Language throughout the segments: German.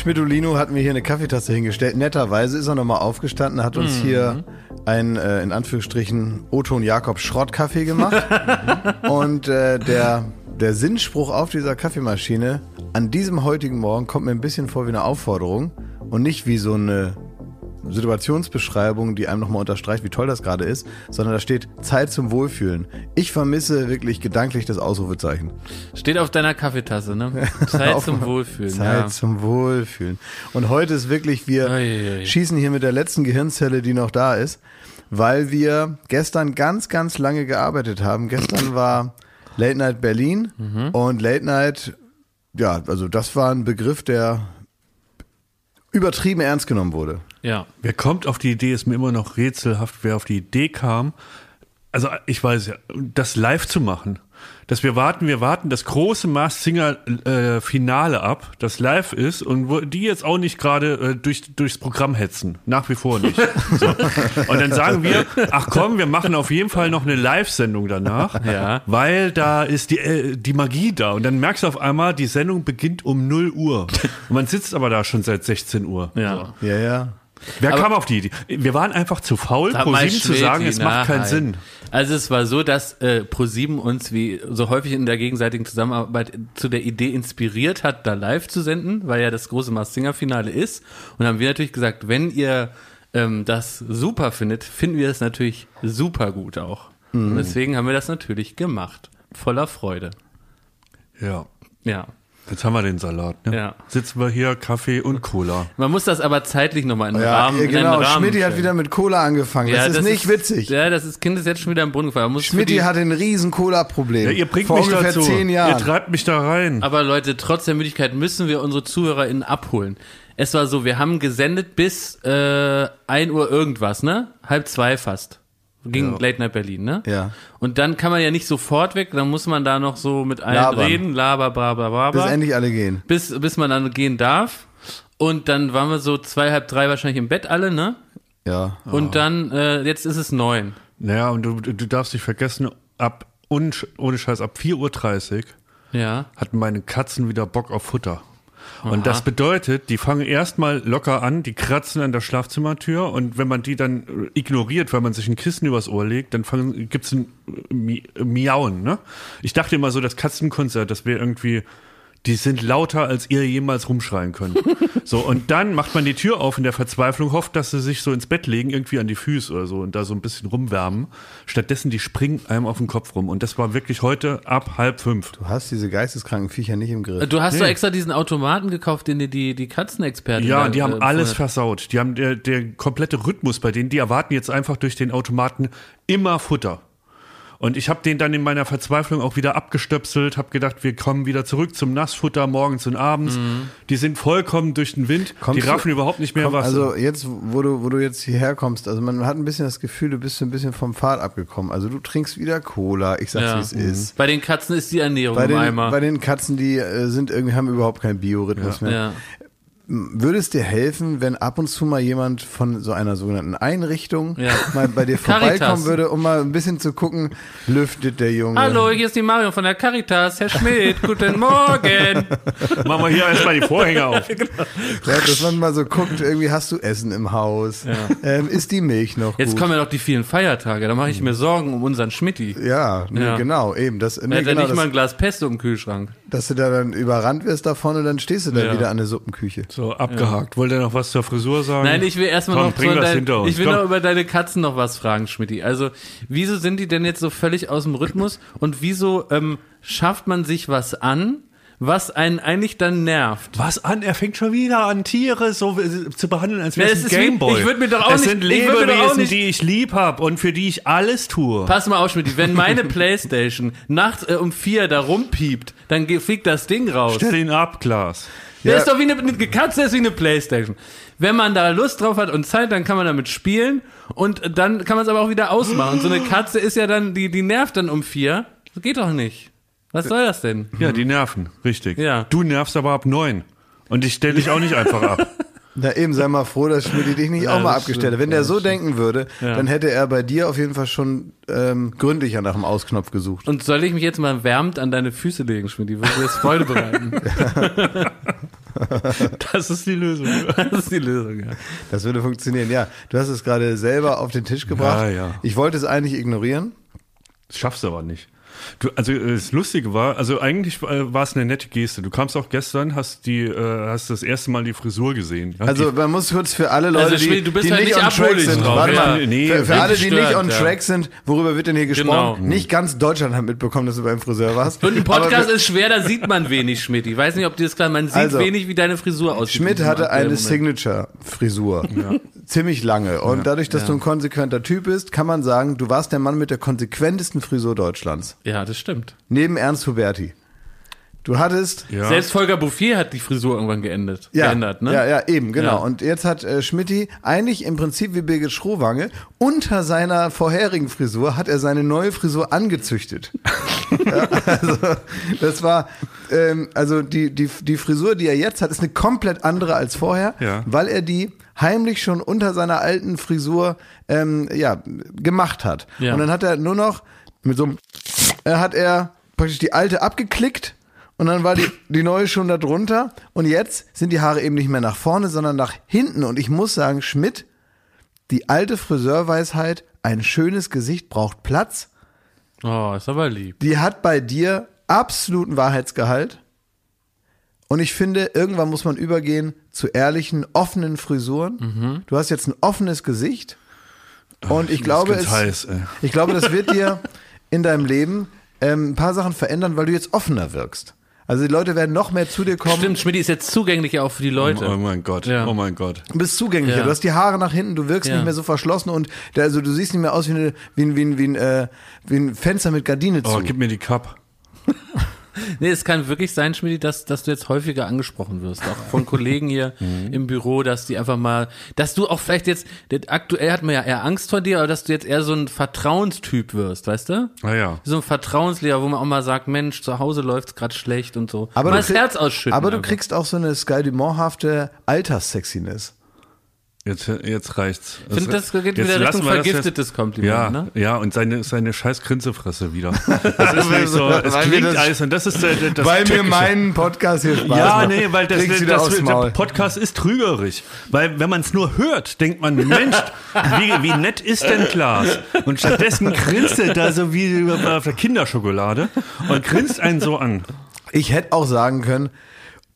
Schmidolino hat mir hier eine Kaffeetasse hingestellt. Netterweise ist er nochmal aufgestanden, hat uns hier einen, äh, in Anführungsstrichen, Otto und Jakob Schrottkaffee gemacht. und äh, der, der Sinnspruch auf dieser Kaffeemaschine an diesem heutigen Morgen kommt mir ein bisschen vor wie eine Aufforderung und nicht wie so eine Situationsbeschreibung, die einem nochmal unterstreicht, wie toll das gerade ist, sondern da steht Zeit zum Wohlfühlen. Ich vermisse wirklich gedanklich das Ausrufezeichen. Steht auf deiner Kaffeetasse, ne? Zeit zum Wohlfühlen. Zeit ja. zum Wohlfühlen. Und heute ist wirklich, wir Uiuiui. schießen hier mit der letzten Gehirnzelle, die noch da ist, weil wir gestern ganz, ganz lange gearbeitet haben. Gestern war Late Night Berlin Mhm. und Late Night, ja, also das war ein Begriff, der übertrieben ernst genommen wurde. Ja. Wer kommt auf die Idee, ist mir immer noch rätselhaft, wer auf die Idee kam. Also ich weiß ja, das live zu machen. Dass wir warten, wir warten das große Mars Singer äh, Finale ab, das live ist und wo die jetzt auch nicht gerade äh, durch, durchs Programm hetzen. Nach wie vor nicht. So. Und dann sagen wir, ach komm, wir machen auf jeden Fall noch eine Live-Sendung danach, Ja. weil da ist die, äh, die Magie da. Und dann merkst du auf einmal, die Sendung beginnt um 0 Uhr. Und man sitzt aber da schon seit 16 Uhr. Ja. Ja, ja. Wer Aber- kam auf die Idee? Wir waren einfach zu faul, ProSieben zu sagen, es macht keinen nein. Sinn. Also es war so, dass äh, ProSieben uns wie so häufig in der gegenseitigen Zusammenarbeit zu der Idee inspiriert hat, da live zu senden, weil ja das große Mars Singer Finale ist. Und haben wir natürlich gesagt, wenn ihr ähm, das super findet, finden wir es natürlich super gut auch. Und deswegen haben wir das natürlich gemacht. Voller Freude. Ja. Ja. Jetzt haben wir den Salat. Ne? Ja. Sitzen wir hier, Kaffee und Cola. Man muss das aber zeitlich nochmal in den Ja, Rahmen. genau. Schmidti hat wieder mit Cola angefangen. das ist nicht witzig. Ja, das ist, Kind ist jetzt schon wieder im Brunnen gefallen. Schmidti die- hat ein riesen Cola-Problem. Ja, ihr bringt Vor mich ungefähr dazu. zehn Ihr Jahren. treibt mich da rein. Aber Leute, trotz der Müdigkeit müssen wir unsere ZuhörerInnen abholen. Es war so, wir haben gesendet bis äh, 1 Uhr irgendwas, ne? Halb zwei fast. Ging Late Night Berlin, ne? Ja. Und dann kann man ja nicht sofort weg, dann muss man da noch so mit allen Labern. reden, laber, bla, bla, bla, Bis bla, endlich alle gehen. bis, bis man dann gehen darf. Und dann waren wir so zwei, halb drei wahrscheinlich im Bett alle, ne? Ja. Und dann, äh, jetzt ist es neun. Naja, und du, du darfst nicht vergessen, ab, ohne Scheiß, ab 4.30 Uhr Ja. hatten meine Katzen wieder Bock auf Futter. Aha. Und das bedeutet, die fangen erstmal locker an, die kratzen an der Schlafzimmertür und wenn man die dann äh, ignoriert, weil man sich ein Kissen übers Ohr legt, dann fangen, gibt's ein äh, Miauen, ne? Ich dachte immer so, das Katzenkonzert, das wäre irgendwie, die sind lauter, als ihr jemals rumschreien könnt. so, und dann macht man die Tür auf in der Verzweiflung, hofft, dass sie sich so ins Bett legen, irgendwie an die Füße oder so und da so ein bisschen rumwärmen. Stattdessen, die springen einem auf den Kopf rum. Und das war wirklich heute ab halb fünf. Du hast diese geisteskranken Viecher nicht im Griff. Du hast Nee. doch extra diesen Automaten gekauft, den dir die, die Katzenexperten Ja, die haben äh, alles versaut. Die haben der, der komplette Rhythmus bei denen, die erwarten jetzt einfach durch den Automaten immer Futter. Und ich habe den dann in meiner Verzweiflung auch wieder abgestöpselt, habe gedacht, wir kommen wieder zurück zum Nassfutter morgens und abends. Die sind vollkommen durch den Wind, Kommst die du- raffen überhaupt nicht mehr Komm, was. also jetzt, wo du, wo du jetzt hierher kommst, also man hat ein bisschen das Gefühl, du bist so ein bisschen vom Pfad abgekommen. Also du trinkst wieder Cola, ich sag's Ja. wie es ist. Bei den Katzen ist die Ernährung Bei im den, Eimer. bei den Katzen, die äh, sind irgendwie, haben überhaupt keinen Biorhythmus mehr. ja. Würde es dir helfen, wenn ab und zu mal jemand von so einer sogenannten Einrichtung Ja. mal bei dir vorbeikommen würde, um mal ein bisschen zu gucken, lüftet der Junge? Hallo, hier ist die Mario von der Caritas. Herr Schmidt, guten Morgen. Machen wir hier erstmal die Vorhänge auf. Ja, dass man mal so guckt, irgendwie hast du Essen im Haus? Ähm, ist die Milch noch Jetzt gut? kommen ja noch die vielen Feiertage. Da mache ich mir Sorgen um unseren Schmidti. ja, nee, Ja. genau, eben. Das, Er nee, ja genau, nicht mal das, ein Glas Pesto im Kühlschrank. Dass du da dann überrannt wirst davon und dann stehst du da Ja. wieder an der Suppenküche. So, abgehakt. Wollt ihr noch was zur Frisur sagen? Nein, ich will erstmal Komm, noch bring das dein, hinter uns. ich will Komm. noch über deine Katzen noch was fragen, Schmidti. Also, wieso sind die denn jetzt so völlig aus dem Rhythmus und wieso ähm, schafft man sich was an, was einen eigentlich dann nervt? Was an? Er fängt schon wieder an, Tiere so äh, zu behandeln, als wäre es es ein wie- Gameboy. ich würd mir doch auch das nicht- sind Lebewesen, die ich lieb hab und für die ich alles tue. Pass mal auf, Schmidti, wenn meine Playstation nachts äh, um vier da rumpiept, dann fliegt das Ding raus. Stell ihn ab, Klaas. Der Ja. ist doch wie eine, eine Katze ist wie eine Playstation. Wenn man da Lust drauf hat und Zeit, dann kann man damit spielen und dann kann man es aber auch wieder ausmachen. Und so eine Katze ist ja dann, die, die nervt dann um vier. Das geht doch nicht. Was soll das denn? Ja, die nerven, richtig. Ja. Du nervst aber ab neun. Und ich stelle dich auch nicht einfach ab. Na eben, sei mal froh, dass Schmidt dich nicht auch mal abgestellt hat. Wenn der so denken würde, Ja. dann hätte er bei dir auf jeden Fall schon ähm, gründlicher nach dem Ausknopf gesucht. Und soll ich mich jetzt mal wärmend an deine Füße legen, Schmidt? Die würde dir das Freude bereiten. Das Das ist die Lösung. Das ist die Lösung, ja. Das würde funktionieren. Ja, du hast es gerade selber auf den Tisch gebracht. Ja, ja. Ich wollte es eigentlich ignorieren. Das schaffst du aber nicht. Du, also äh, das Lustige war, also eigentlich äh, war es eine nette Geste. Du kamst auch gestern, hast die, äh, hast das erste Mal die Frisur gesehen. Ja, Also man muss kurz für alle Leute, Also, die, Schmidt, du bist die halt nicht on track sind, drauf, warte ja. mal, Nee, für, für alle, die gestört, nicht on ja. track sind, worüber wird denn hier gesprochen? Genau. Nicht ganz Deutschland hat mitbekommen, dass du beim Friseur warst. Und ein Podcast wir- ist schwer, da sieht man wenig, Schmidt. Ich weiß nicht, ob dir das klar Man sieht Also, wenig, wie deine Frisur aussieht. Schmidt hatte eine. Signature-Frisur. Ziemlich lange. Und dadurch, dass du ein konsequenter Typ bist, kann man sagen, du warst der Mann mit der konsequentesten Frisur Deutschlands. Ja, das stimmt. Neben Ernst Huberti. Du hattest ja. Selbst Volker Bouffier hat die Frisur irgendwann geendet, Ja, geändert, ne? ja, ja, eben, genau. Ja. Und jetzt hat äh, Schmidti eigentlich im Prinzip wie Birgit Schrowange unter seiner vorherigen Frisur hat er seine neue Frisur angezüchtet. ja, also das war, ähm, also die, die, die Frisur, die er jetzt hat, ist eine komplett andere als vorher, Ja. weil er die heimlich schon unter seiner alten Frisur ähm, ja, gemacht hat. Ja. Und dann hat er nur noch mit so einem, äh, hat er praktisch die alte abgeklickt und dann war die, die neue schon da drunter. Und jetzt sind die Haare eben nicht mehr nach vorne, sondern nach hinten. Und ich muss sagen, Schmidt, die alte Friseurweisheit, ein schönes Gesicht braucht Platz. Oh, ist aber lieb. Die hat bei dir absoluten Wahrheitsgehalt. Und ich finde, irgendwann muss man übergehen zu ehrlichen, offenen Frisuren. Du hast jetzt ein offenes Gesicht. Und ich, bin glaube, es, heiß, ich glaube, das wird dir in deinem Leben ähm, ein paar Sachen verändern, weil du jetzt offener wirkst. Also die Leute werden noch mehr zu dir kommen. Stimmt, Schmidt ist jetzt zugänglicher auch für die Leute. Oh mein Gott, Ja. oh mein Gott. Du bist zugänglicher. Ja. Du hast die Haare nach hinten, du wirkst Ja. nicht mehr so verschlossen und der, also du siehst nicht mehr aus wie, eine, wie, ein, wie, ein, wie, ein, äh, wie ein Fenster mit Gardine zu. Oh, gib mir die Cup. Nee, es kann wirklich sein, Schmidt, dass, dass du jetzt häufiger angesprochen wirst, auch von Kollegen hier Mhm. im Büro, dass die einfach mal, dass du auch vielleicht jetzt, aktuell hat man ja eher Angst vor dir, aber dass du jetzt eher so ein Vertrauenstyp wirst, weißt du? Ah ja. So ein Vertrauenslehrer, wo man auch mal sagt, Mensch, zu Hause läuft's gerade schlecht und so. aber mal du das Herz ausschütten. Aber du einfach. kriegst auch so eine Sky Dumont-hafte Alterssexiness. Jetzt, jetzt reicht's. Ich finde, das geht Jetzt wieder Richtung vergiftetes jetzt- Kompliment, Ja, ne? ja, und seine, seine scheiß Grinsefresse wieder. Das ist nicht so, es klingt das- alles, und das ist der, der- das Weil mir meinen Podcast hier Spaß Ja, macht. nee, weil das, das, das, der. Podcast ist trügerisch. Weil wenn man es nur hört, denkt man, Mensch, wie, wie nett ist denn Klaas? Und stattdessen grinst er da so wie auf der Kinderschokolade und grinst einen so an. Ich hätte auch sagen können,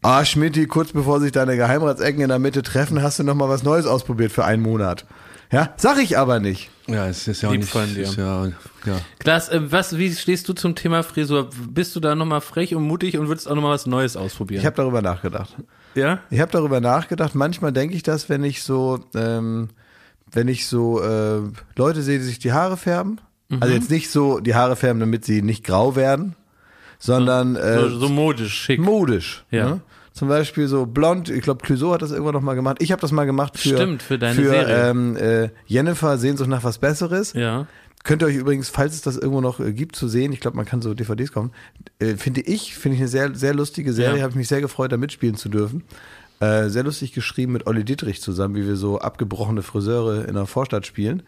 ah, Schmidti, kurz bevor sich deine Geheimratsecken in der Mitte treffen, hast du noch mal was Neues ausprobiert für einen Monat. Ja, sag ich aber nicht. Ja, es ist ja auch nicht. von dir. Ist ja, ja. Klaas, äh, was, wie stehst du zum Thema Frisur? Bist du da nochmal frech und mutig und würdest auch nochmal was Neues ausprobieren? Ich habe darüber nachgedacht. ja? Ich habe darüber nachgedacht. Manchmal denke ich das, wenn ich so, ähm, wenn ich so äh, Leute sehe, die sich die Haare färben. Also jetzt nicht so die Haare färben, damit sie nicht grau werden, sondern äh, So, so modisch, schick. modisch. Ja. Ne? Zum Beispiel so blond. Ich glaube, Clouseau hat das irgendwann noch mal gemacht. Ich habe das mal gemacht für Stimmt, für deine für, Serie. Ähm, äh, Jennifer Sehnsucht nach was Besseres. ja. Könnt ihr euch übrigens, falls es das irgendwo noch äh, gibt, zu sehen, ich glaube, man kann so DVDs kaufen, äh, finde ich, finde ich eine sehr, sehr lustige Serie, Ja. habe ich mich sehr gefreut, da mitspielen zu dürfen. Äh, sehr lustig geschrieben mit Olli Dietrich zusammen, wie wir so abgebrochene Friseure in der Vorstadt spielen.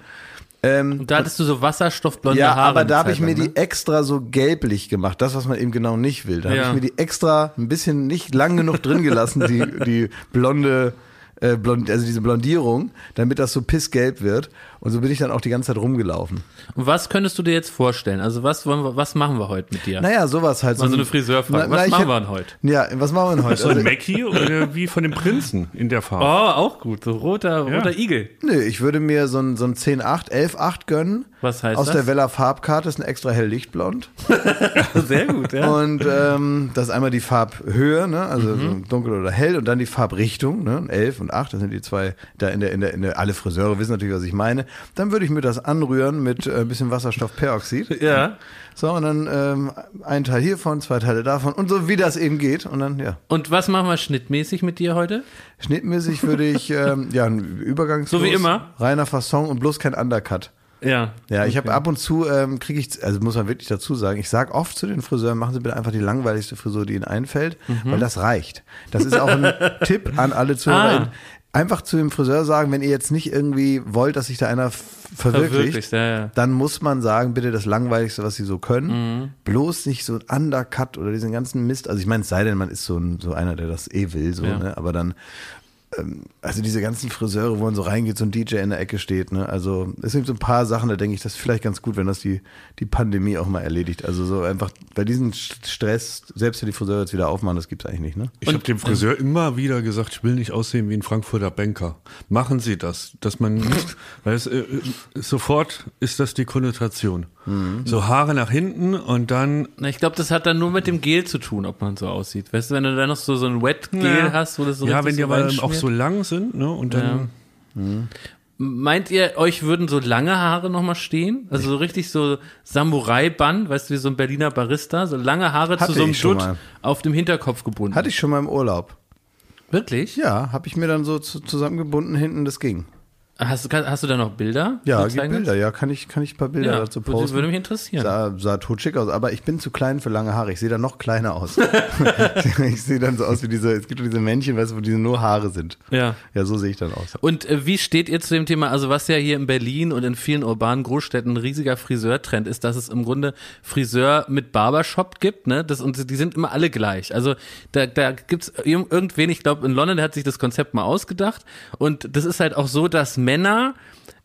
Ähm, Und da hattest du so wasserstoffblonde ja, Haare. aber eine da habe ich mir lang, die ne? extra so gelblich gemacht, das, was man eben genau nicht will. Da Ja. habe ich mir die extra ein bisschen nicht lang genug drin gelassen, die, die blonde, äh, blond, also diese Blondierung, damit das so pissgelb wird. Und so bin ich dann auch die ganze Zeit rumgelaufen. Und was könntest du dir jetzt vorstellen? Also was wollen wir, was machen wir heute mit dir? Naja, sowas halt. Mal so ein- eine Friseurfrage. Na, Was na, machen wir denn heute? Ja, was machen wir denn heute? So ein Also, Mackie oder wie von dem Prinzen in der Oh, Farbe. auch gut. So roter, Ja. roter Igel. nö, ich würde mir so ein, so ein 10-8, 11-8 gönnen. Was heißt Aus das? der Weller Farbkarte ist ein extra hell lichtblond. Sehr gut, ja. Und ähm, das ist einmal die Farbhöhe, ne? also Mhm. so dunkel oder hell, und dann die Farbrichtung, ne? 11 und 8, das sind die zwei, da in der, in der, in der, alle Friseure wissen natürlich, was ich meine. Dann würde ich mir das anrühren mit äh, ein bisschen Wasserstoffperoxid. ja. So, und dann ähm, ein Teil hiervon, zwei Teile davon und so wie das eben geht. Und dann, ja. Und was machen wir schnittmäßig mit dir heute? Schnittmäßig würde ich, ähm, ja, ein Übergangs. So wie immer? Reiner Fasson und bloß kein Undercut. Ja. Ja, ich habe ab und zu, ähm, kriege ich, also muss man wirklich dazu sagen, ich sage oft zu den Friseuren, machen Sie bitte einfach die langweiligste Frisur, die Ihnen einfällt, Mhm. weil das reicht. Das ist auch ein Tipp an alle Zuhörer. Ah. Einfach zu dem Friseur sagen, wenn ihr jetzt nicht irgendwie wollt, dass sich da einer verwirklicht, Verwirklicht, ja, ja. dann muss man sagen, bitte das Langweiligste, was sie so können. Mhm. Bloß nicht so ein Undercut oder diesen ganzen Mist. Also ich meine, es sei denn, man ist so, ein, so einer, der das eh will, so, Ja. ne? aber dann also diese ganzen Friseure, wo man so reingeht, so ein DJ in der Ecke steht, ne? Also es gibt so ein paar Sachen, da denke ich, das ist vielleicht ganz gut, wenn das die, die Pandemie auch mal erledigt. Also so einfach bei diesem Stress, selbst wenn die Friseure jetzt wieder aufmachen, das gibt's eigentlich nicht, ne? Ich habe dem Friseur immer wieder gesagt, ich will nicht aussehen wie ein Frankfurter Banker. Machen Sie das, dass man nicht, weil es, äh, äh, sofort ist das die Konnotation. So Haare nach hinten und dann Na, ich glaube, das hat dann nur mit dem Gel zu tun, ob man so aussieht. Weißt du, wenn du da noch so, so ein Wet-Gel Ja. hast, wo das so ja, wenn die so aber reinschmiert. auch so lang sind, ne? Und dann Meint ihr, euch würden so lange Haare nochmal stehen? Also so richtig so Samurai-Band, weißt du, wie so ein Berliner Barista, so lange Haare Hatte zu so einem Dutt mal. auf dem Hinterkopf gebunden. Hatte ich schon mal im Urlaub. Wirklich? Ja, habe ich mir dann so zu, zusammengebunden hinten, das ging. Hast, hast du da noch Bilder? Ja, gibt Bilder, ja, kann ich, kann ich ein paar Bilder Ja, dazu posten. würde mich interessieren. Sah, sah totschick aus, aber ich bin zu klein für lange Haare. Ich sehe da noch kleiner aus. ich sehe dann so aus wie diese, es gibt diese Männchen, weißt du, wo diese nur Haare sind. Ja. Ja, so sehe ich dann aus. Und äh, wie steht ihr zu dem Thema, also was ja hier in Berlin und in vielen urbanen Großstädten ein riesiger Friseurtrend ist, dass es im Grunde Friseur mit Barbershop gibt, ne? Das, und die sind immer alle gleich. Also da, da gibt's irg- irgendwen, ich glaube in London, der hat sich das Konzept mal ausgedacht. Und das ist halt auch so, dass Männer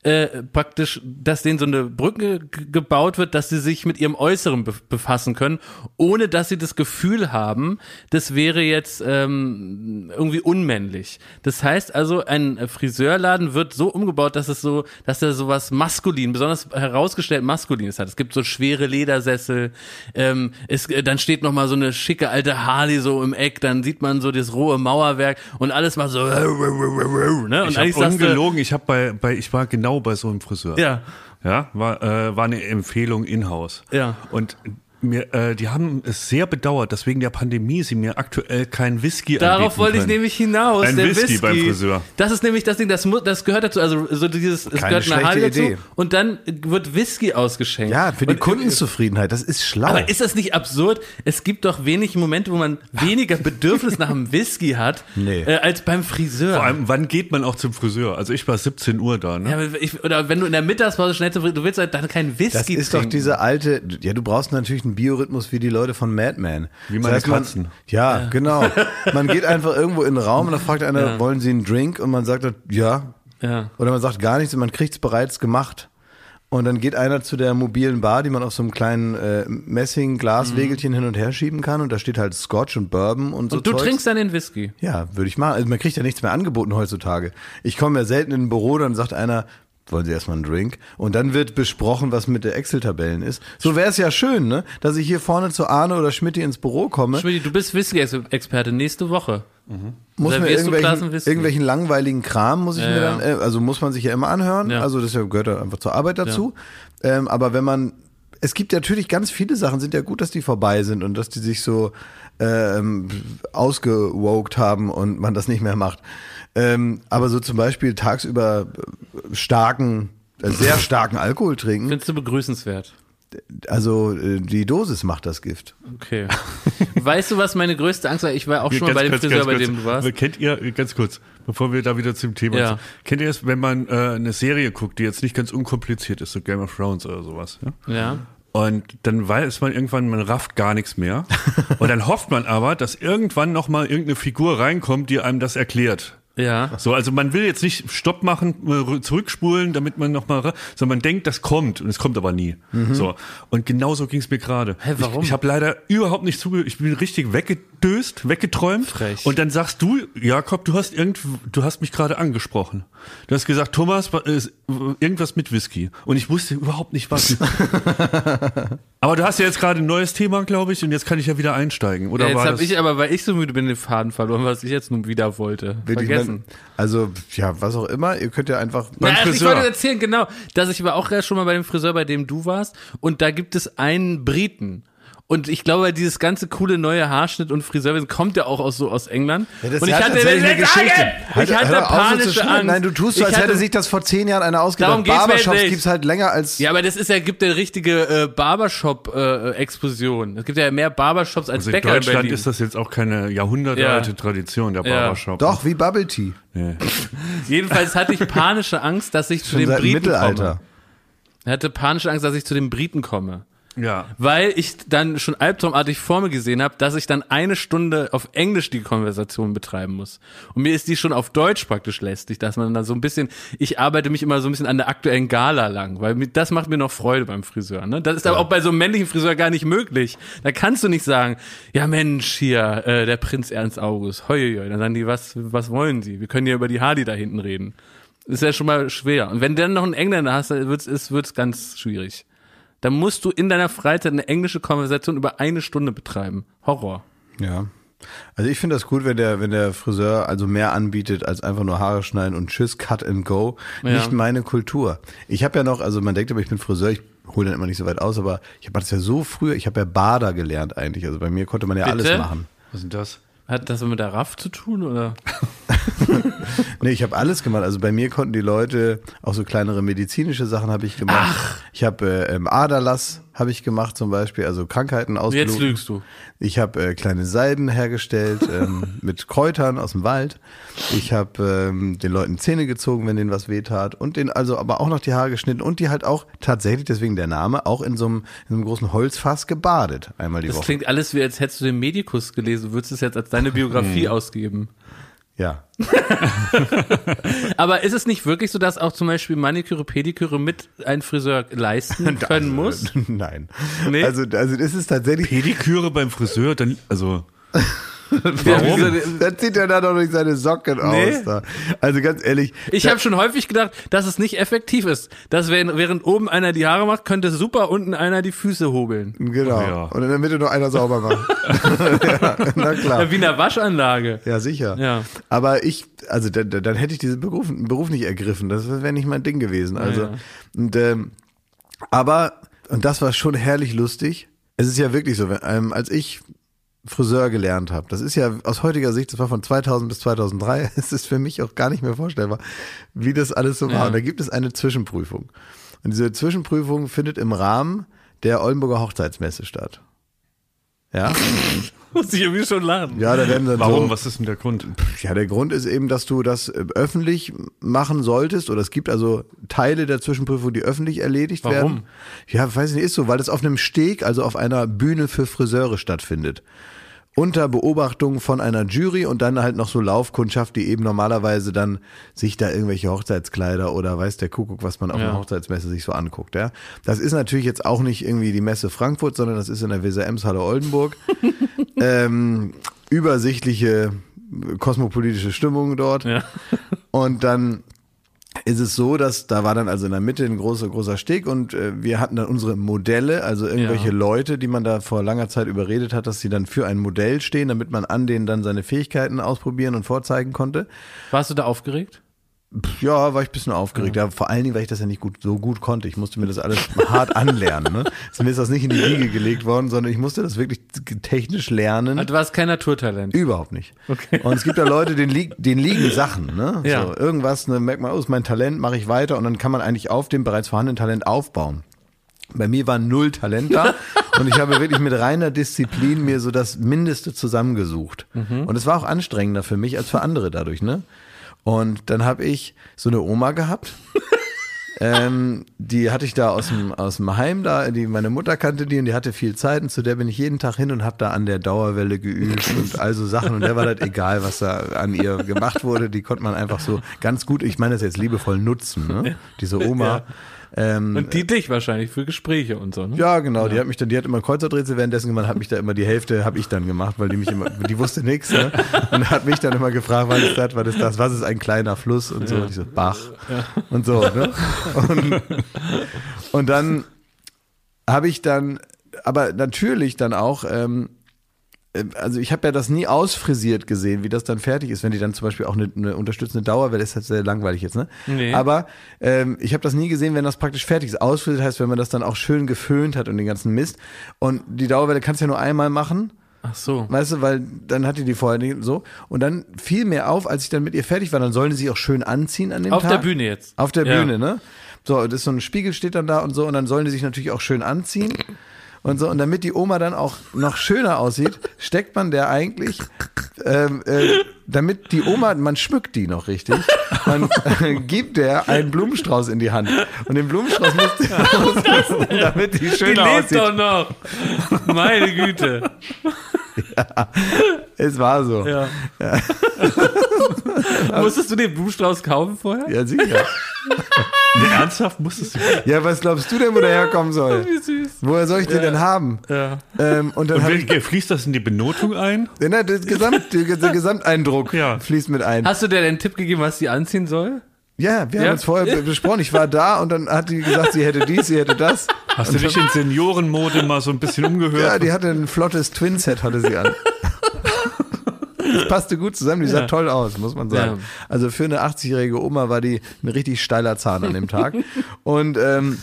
äh, praktisch, dass denen so eine Brücke gebaut wird, dass sie sich mit ihrem Äußeren bef- befassen können, ohne dass sie das Gefühl haben, das wäre jetzt ähm, irgendwie unmännlich. Das heißt also, ein Friseurladen wird so umgebaut, dass es so, dass er sowas maskulin, besonders herausgestellt maskulines hat. Es gibt so schwere Ledersessel, ähm, es, äh, dann steht noch mal so eine schicke alte Harley so im Eck, dann sieht man so das rohe Mauerwerk und alles mal so, ne? Und ich habe ungelogen, ich habe bei, bei, ich war genau bei so einem Friseur. ja, Ja, war, äh, war eine Empfehlung in-house. Ja. Und mir, äh, die haben es sehr bedauert, dass wegen der Pandemie sie mir aktuell kein Whisky Darauf anbieten wollte ich nämlich hinaus. Ein der Whisky beim Friseur. Das ist nämlich das Ding, das, das gehört dazu. Also so dieses, es Keine gehört eine Halle dazu und dann wird Whisky ausgeschenkt. Ja, für die und, Kundenzufriedenheit, das ist schlau. Aber ist das nicht absurd? Es gibt doch wenig Momente, wo man weniger Bedürfnis nach einem Whisky hat, Nee. äh, als beim Friseur. Vor allem, wann geht man auch zum Friseur? Also ich war 17 Uhr da, ne? ja, ich, oder wenn du in der Mittagspause schnell zum Friseur, du willst halt dann keinen Whisky das ist trinken. doch diese alte, ja, du brauchst natürlich einen Biorhythmus wie die Leute von Mad Men. Wie meine man, Katzen. ja, genau. Man geht einfach irgendwo in den Raum und dann fragt einer, wollen Sie einen Drink? Und man sagt, ja. Ja. Oder man sagt gar nichts und man kriegt es bereits gemacht. Und dann geht einer zu der mobilen Bar, die man auf so einem kleinen äh, Messing-Glaswägelchen hin und her schieben kann. Und da steht halt Scotch und Bourbon und so Und du Zeugs. trinkst dann den Whisky. Ja, würde ich machen. Also man kriegt ja nichts mehr angeboten heutzutage. Ich komme ja selten in ein Büro, dann sagt einer, wollen Sie erstmal einen Drink? Und dann wird besprochen, was mit der Excel-Tabellen ist. So wäre es ja schön, ne? Dass ich hier vorne zu Arne oder Schmidti ins Büro komme, Schmidt, du bist Whisky-Experte nächste Woche. muss mir servierst du Klassen irgendwelchen, irgendwelchen langweiligen Kram, muss ich Ja, mir ja. dann, äh, also muss man sich ja immer anhören. Ja. Also das ja- gehört ja einfach zur Arbeit dazu. Ähm, aber wenn man, es gibt ja natürlich ganz viele Sachen, sind ja gut, dass die vorbei sind und dass die sich so ähm, ausgewogt haben und man das nicht mehr macht. Ähm, aber so zum Beispiel tagsüber äh, starken, äh, sehr starken Alkohol trinken, Findest du begrüßenswert? also äh, die Dosis macht das Gift. Okay. weißt du, was meine größte Angst war? Ich war auch schon mal bei dem kurz, Friseur, bei kurz. dem du warst. Kennt ihr, ganz kurz, bevor wir da wieder zum Thema Ja. kommen, kennt ihr es, wenn man äh, eine Serie guckt, die jetzt nicht ganz unkompliziert ist, so Game of Thrones oder sowas, ja? Ja. Und dann weiß man irgendwann, man rafft gar nichts mehr. Und dann hofft man aber, dass irgendwann nochmal irgendeine Figur reinkommt, die einem das erklärt. Ja. So, also man will jetzt nicht Stopp machen, äh, zurückspulen, damit man nochmal, sondern man denkt, das kommt und es kommt aber nie. So. Und genauso ging es mir gerade. Hä, warum? Ich, ich habe leider überhaupt nicht zugehört. Ich bin richtig weggedöst, weggeträumt. Frech. Und dann sagst du, Jakob, du hast irgend, du hast mich gerade angesprochen. Du hast gesagt, Thomas, äh, irgendwas mit Whisky. Und ich wusste überhaupt nicht was. aber du hast ja jetzt gerade ein neues Thema, glaube ich, und jetzt kann ich ja wieder einsteigen. Oder Jetzt war habe ich aber, weil ich so müde bin, den Faden verloren, was ich jetzt nun wieder wollte. Will ich Vergessen. mein- also, ja, was auch immer, ihr könnt ja einfach. Beim Ja, also ich Friseur. wollte erzählen, genau, dass ich war auch schon mal bei dem Friseur, bei dem du warst, und da gibt es einen Briten. Und ich glaube, dieses ganze coole neue Haarschnitt und Friseurwesen kommt ja auch aus so aus England. Ja, das und ich hat hatte, eine Geschichte. ich hatte Hör zu panische. Angst. Nein, du tust so, Ich als hatte- hätte sich das vor zehn Jahren einer ausgedacht. Barbershops gibt's halt länger als. Ja, aber das ist ja, gibt eine richtige äh, Barbershop-Explosion. es gibt ja mehr Barbershops als Also in Bäcker in Deutschland Berlin. ist das jetzt auch keine jahrhundertealte Ja. Tradition, der Ja. Barbershop. Doch, wie Bubble Tea. Nee. Jedenfalls hatte ich panische Angst, dass ich zu Schon den seit dem Briten Mittelalter. komme. Ich hatte panische Angst, dass ich zu den Briten komme. Ja. Weil ich dann schon albtraumartig vor mir gesehen habe, dass ich dann eine Stunde auf Englisch die Konversation betreiben muss. Und mir ist die schon auf Deutsch praktisch lästig, dass man dann so ein bisschen, ich arbeite mich immer so ein bisschen an der aktuellen Gala lang, weil das macht mir noch Freude beim Friseur. Ne? Das ist aber auch bei so einem männlichen Friseur gar nicht möglich. Da kannst du nicht sagen, ja Mensch, hier, äh, der Prinz Ernst August, hoi, hoi. Dann sagen die, was, was wollen sie? Wir können ja über die Hardy da hinten reden. Ist ja schon mal schwer. Und wenn du dann noch einen Engländer hast, dann wird's, ist, wird's ganz schwierig. Dann musst du in deiner Freizeit eine englische Konversation über eine Stunde betreiben. Horror. Ja. Also ich finde das gut, wenn der, wenn der Friseur also mehr anbietet als einfach nur Haare schneiden und tschüss, cut and go. Ja. Nicht meine Kultur. Ich habe ja noch, also man denkt aber, ich bin Friseur, ich hole dann immer nicht so weit aus, aber ich habe das ja so früher, ich habe ja Bader gelernt eigentlich. Also bei mir konnte man ja Bitte? alles machen. Was ist denn das? Hat das mit der Raff zu tun oder? Nee, ich habe alles gemacht. Also bei mir konnten die Leute auch so kleinere medizinische Sachen habe ich gemacht. Ich habe äh, ähm, Aderlass habe ich gemacht zum Beispiel, also Krankheiten ausbluten. Jetzt lügst du. Ich habe äh, kleine Salben hergestellt ähm, mit Kräutern aus dem Wald. Ich habe ähm, den Leuten Zähne gezogen, wenn denen was wehtat und den also aber auch noch die Haare geschnitten und die halt auch tatsächlich, deswegen der Name, auch in so einem, in so einem großen Holzfass gebadet einmal die Das Woche. klingt alles wie, als hättest du den Medikus gelesen, du würdest es jetzt als deine Biografie Hm. ausgeben. Ja. Aber ist es nicht wirklich so, dass auch zum Beispiel Maniküre, Pediküre mit ein Friseur leisten können muss? Nein. Nee? Also, also das ist tatsächlich. Pediküre beim Friseur, dann, also, Warum? Dann zieht er da doch nicht seine Socken Nee. aus. Da. Also ganz ehrlich. Ich habe schon häufig gedacht, dass es nicht effektiv ist. Dass während, während oben einer die Haare macht, könnte super unten einer die Füße hobeln. Genau. Ja. Und in der Mitte noch einer sauber machen. ja, na klar. Ja, wie in der Waschanlage. Ja, sicher. Ja. Aber ich, also dann, dann hätte ich diesen Beruf, Beruf nicht ergriffen. Das wäre nicht mein Ding gewesen. Also, ja. und, ähm, aber, und das war schon herrlich lustig. Es ist ja wirklich so, wenn, ähm, als ich Friseur gelernt habe, das ist ja aus heutiger Sicht, das war von 2000 bis 2003, es ist für mich auch gar nicht mehr vorstellbar, wie das alles so war. Ja. Und da gibt es eine Zwischenprüfung. Und diese Zwischenprüfung findet im Rahmen der Oldenburger Hochzeitsmesse statt. Ja, Muss ich irgendwie schon lachen. ja, da werden dann warum? so, Was ist denn der Grund? ja, der Grund ist eben, dass du das äh, öffentlich machen solltest oder es gibt also Teile der Zwischenprüfung, die öffentlich erledigt Warum? werden. Ja, weiß ich nicht, ist so, weil das auf einem Steg, also auf einer Bühne für Friseure stattfindet. Unter Beobachtung von einer Jury und dann halt noch so Laufkundschaft, die eben normalerweise dann sich da irgendwelche Hochzeitskleider oder weiß der Kuckuck, was man auf Ja. einer Hochzeitsmesse sich so anguckt. Ja, Das ist natürlich jetzt auch nicht irgendwie die Messe Frankfurt, sondern das ist in der Weser Emshalle Oldenburg. ähm, übersichtliche kosmopolitische Stimmung dort. Ja. Und dann ist es so, dass da war dann also in der Mitte ein großer, großer Steg und äh, wir hatten dann unsere Modelle, also irgendwelche Ja. Leute, die man da vor langer Zeit überredet hat, dass sie dann für ein Modell stehen, damit man an denen dann seine Fähigkeiten ausprobieren und vorzeigen konnte. Warst du da aufgeregt? Ja, war ich ein bisschen aufgeregt. Ja. vor allen Dingen, weil ich das ja nicht gut, so gut konnte. Ich musste mir das alles hart anlernen. Ne? Also mir ist das nicht in die Wiege gelegt worden, sondern ich musste das wirklich technisch lernen. Ah, Du warst kein Naturtalent. Überhaupt nicht. Okay. Und es gibt da Leute, denen, lieg, denen liegen Sachen, ne? Ja. So, irgendwas, ne, merkt man, oh, ist mein Talent, mache ich weiter und dann kann man eigentlich auf dem bereits vorhandenen Talent aufbauen. Bei mir war null Talent da und ich habe wirklich mit reiner Disziplin mir so das Mindeste zusammengesucht. Mhm. Und es war auch anstrengender für mich als für andere dadurch, ne? Und dann habe ich so eine Oma gehabt. ähm, die hatte ich da aus dem, aus dem Heim da, die meine Mutter kannte die und die hatte viel Zeit und zu der bin ich jeden Tag hin und habe da an der Dauerwelle geübt und all so Sachen und der war halt egal, was da an ihr gemacht wurde, die konnte man einfach so ganz gut, ich meine das jetzt liebevoll nutzen, ne? Diese Oma. Ähm, Und die dich wahrscheinlich für Gespräche und so, ne? ja, genau. Die hat mich dann, die hat immer Kreuzworträtsel währenddessen gemacht, hat mich da immer die Hälfte habe ich dann gemacht, weil die mich immer, die wusste nichts, ne? Und hat mich dann immer gefragt, was ist das, was ist das, was ist ein kleiner Fluss und so. Und ich so, Bach und so, ne? Und, und dann habe ich dann, aber natürlich dann auch ähm, äh, also ich habe ja das nie ausfrisiert gesehen, wie das dann fertig ist, wenn die dann zum Beispiel auch eine, eine unterstützende Dauerwelle ist, das ist sehr langweilig jetzt, ne? Nee. Aber ähm, ich habe das nie gesehen, wenn das praktisch fertig ist. Ausfrisiert heißt, wenn man das dann auch schön geföhnt hat und den ganzen Mist. Und die Dauerwelle kannst du ja nur einmal machen. Ach so. Weißt du, weil dann hatte die vorher nicht so. Und dann fiel mir auf, als ich dann mit ihr fertig war, dann sollen die sich auch schön anziehen an dem Auf Tag. der Bühne jetzt. Auf der Ja. Bühne, ne? So, das ist so ein Spiegel steht dann da und so und dann sollen die sich natürlich auch schön anziehen und so und damit die Oma dann auch noch schöner aussieht, steckt man der eigentlich, ähm, äh, damit die Oma, man schmückt die noch richtig, man äh, gibt der einen Blumenstrauß in die Hand und den Blumenstrauß muss, damit die Die schöner lebt aussieht. doch noch. Meine Güte. Es war so. Ja. Musstest du den Blumenstrauß kaufen vorher? Ja, sicher. Ernsthaft musstest du. Ja, was glaubst du denn, wo der herkommen soll? Wie süß. Woher soll ich den denn haben? Ja. Ähm, und dann Und hab wie- fließt das in die Benotung ein? Ja, na, das Gesamt, der, der Gesamteindruck Ja. fließt mit ein. Hast du dir den Tipp gegeben, was sie anziehen soll? Ja, wir haben Ja? uns vorher be- besprochen. Ich war da und dann hat die gesagt, sie hätte dies, sie hätte das. Hast du dich in Seniorenmode mal so ein bisschen umgehört? Ja, die hatte ein flottes Twin-Set, hatte sie an. Das passte gut zusammen, die sah Ja. toll aus, muss man sagen. Ja. Also für eine 80-jährige Oma war die ein richtig steiler Zahn an dem Tag. Und ähm,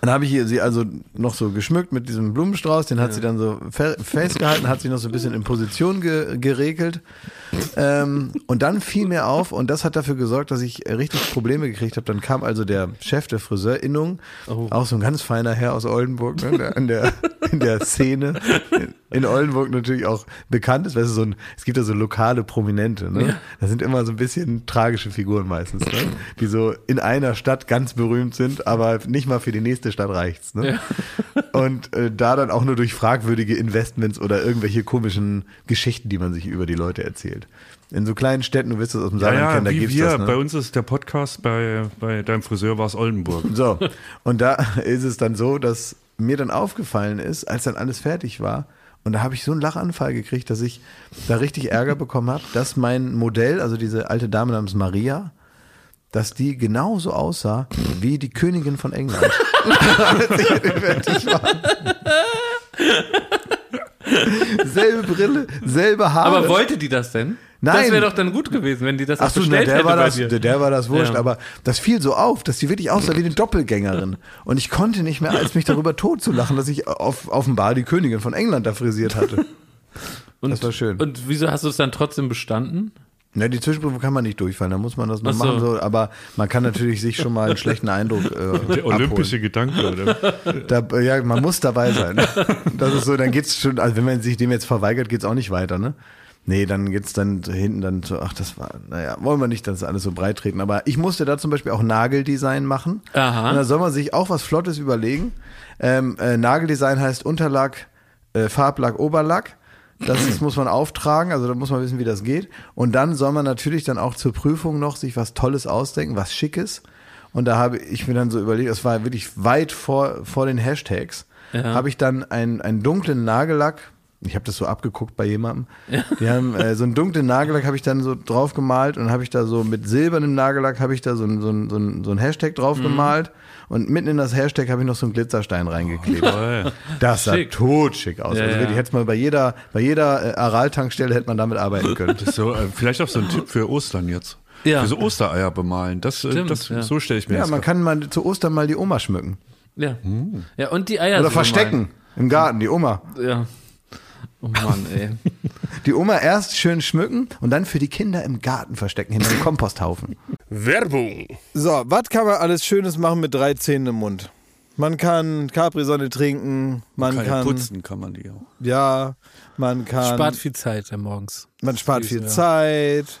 dann habe ich sie also noch so geschmückt mit diesem Blumenstrauß, den hat sie dann so fe- festgehalten, hat sich noch so ein bisschen in Position ge geregelt. Ähm, und dann fiel mir auf, und das hat dafür gesorgt, dass ich richtig Probleme gekriegt habe. Dann kam also der Chef der Friseurinnung, auch so ein ganz feiner Herr aus Oldenburg, ne, der, in, der, in der Szene in, Oldenburg natürlich auch bekannt ist. Weißt du, so ein, es gibt ja so lokale Prominente, ne? Ja. Das sind immer so ein bisschen tragische Figuren meistens, ne? die so in einer Stadt ganz berühmt sind, aber nicht mal für die nächste Stadt reicht's. Ne? Und äh, da dann auch nur durch fragwürdige Investments oder irgendwelche komischen Geschichten, die man sich über die Leute erzählt. In so kleinen Städten, du wirst das aus dem Ja, Saarland ja, kennen, da gibt's wir. das. Ne? Bei uns ist der Podcast, bei, bei deinem Friseur war es Oldenburg. So, und da ist es dann so, dass mir dann aufgefallen ist, als dann alles fertig war, und da habe ich so einen Lachanfall gekriegt, dass ich da richtig Ärger bekommen habe, dass mein Modell, also diese alte Dame namens Maria, dass die genauso aussah wie die Königin von England. als ich fertig war. Selbe Brille, selbe Haare. Aber wollte die das denn? Nein. Das wäre doch dann gut gewesen, wenn die das Ach so, na, bestellt der hätte war das, der, der war das wurscht, Ja. aber das fiel so auf, dass die wirklich aussah wie eine Doppelgängerin. Und ich konnte nicht mehr, als mich darüber totzulachen, dass ich auf, offenbar die Königin von England da frisiert hatte. und, das war schön. Und wieso hast du es dann trotzdem bestanden? Na, die Zwischenprüfung kann man nicht durchfallen, da muss man das noch so. machen, so, aber man kann natürlich sich schon mal einen schlechten Eindruck äh, Der olympische Gedanke, oder? Da, ja, man muss dabei sein. Das ist so, dann geht's schon, also wenn man sich dem jetzt verweigert, geht's auch nicht weiter, ne? Nee, dann geht's dann hinten dann so, ach, das war, naja, wollen wir nicht das alles so breit treten. Aber ich musste da zum Beispiel auch Nageldesign machen. Aha. Und da soll man sich auch was Flottes überlegen. Ähm, äh, Nageldesign heißt Unterlack, äh, Farblack, Oberlack. Das, das muss man auftragen, also da muss man wissen, wie das geht. Und dann soll man natürlich dann auch zur Prüfung noch sich was Tolles ausdenken, was Schickes. Und da habe ich mir dann so überlegt, das war wirklich weit vor, vor den Hashtags, Ja. habe ich dann einen, einen dunklen Nagellack, ich habe das so abgeguckt bei jemandem, die haben äh, so einen dunklen Nagellack habe ich dann so drauf gemalt und habe ich da so mit silbernem Nagellack habe ich da so so so so ein Hashtag drauf Mhm. Und mitten in das Hashtag habe ich noch so einen Glitzerstein reingeklebt. Toll. Das sah Schick. totschick aus. Ja, also ja. wirklich, hätte mal bei jeder, bei jeder äh, Aral-Tankstelle hätte man damit arbeiten können. Das ist so, äh, vielleicht auch so ein Tipp für Ostern jetzt. Ja. Für so Ostereier bemalen. Das, äh, Stimmt, das, ja. So stelle ich mir Ja, das man vor. kann mal zu Ostern mal die Oma schmücken. Ja. Ja, und die Eier Oder verstecken im Garten, die Oma. Ja. Oh Mann, ey. Die Oma erst schön schmücken und dann für die Kinder im Garten verstecken, hinter dem Komposthaufen. Werbung. So, was kann man alles Schönes machen mit drei Zähnen im Mund? Man kann Capri-Sonne trinken, man Kann kann, putzen kann man die auch. ja, man kann, Spart viel Zeit ja, morgens. man spart viel ja. Zeit.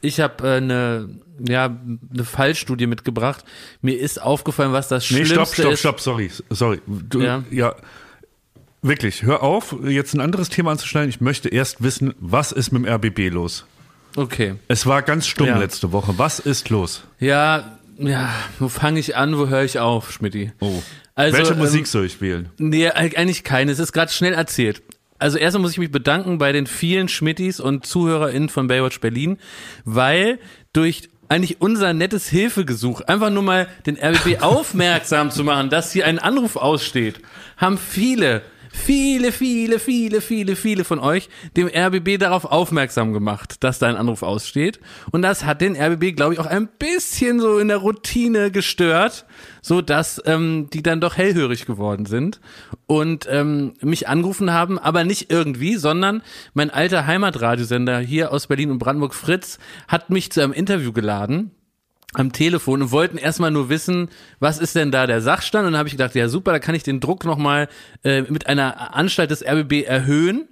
Ich habe äh, eine ja eine Fallstudie mitgebracht. Mir ist aufgefallen, was das Nee, Schlimmste stopp, stopp, ist. stopp, sorry, sorry. Du, Ja. ja. Wirklich, hör auf, jetzt ein anderes Thema anzuschneiden. Ich möchte erst wissen, was ist mit dem RBB los? Okay. Es war ganz stumm Ja. letzte Woche. Was ist los? Ja, ja. Wo fange ich an? Wo höre ich auf, Schmidti? Oh. Also, Welche ähm, Musik soll ich wählen? Nee, eigentlich keine. Es ist gerade schnell erzählt. Also erstmal muss ich mich bedanken bei den vielen Schmittis und ZuhörerInnen von Baywatch Berlin, weil durch eigentlich unser nettes Hilfegesuch, einfach nur mal den RBB aufmerksam zu machen, dass hier ein Anruf aussteht, haben viele, viele, viele, viele, viele, viele von euch dem RBB darauf aufmerksam gemacht, dass da ein Anruf aussteht. Und das hat den RBB, glaube ich, auch ein bisschen so in der Routine gestört, so dass ähm, die dann doch hellhörig geworden sind und ähm, mich angerufen haben, aber nicht irgendwie, sondern mein alter Heimatradiosender hier aus Berlin und Brandenburg, Fritz, hat mich zu einem Interview geladen am Telefon und wollten erstmal nur wissen, was ist denn da der Sachstand? Und dann habe ich gedacht, ja super, da kann ich den Druck nochmal äh, mit einer Anstalt des RBB erhöhen.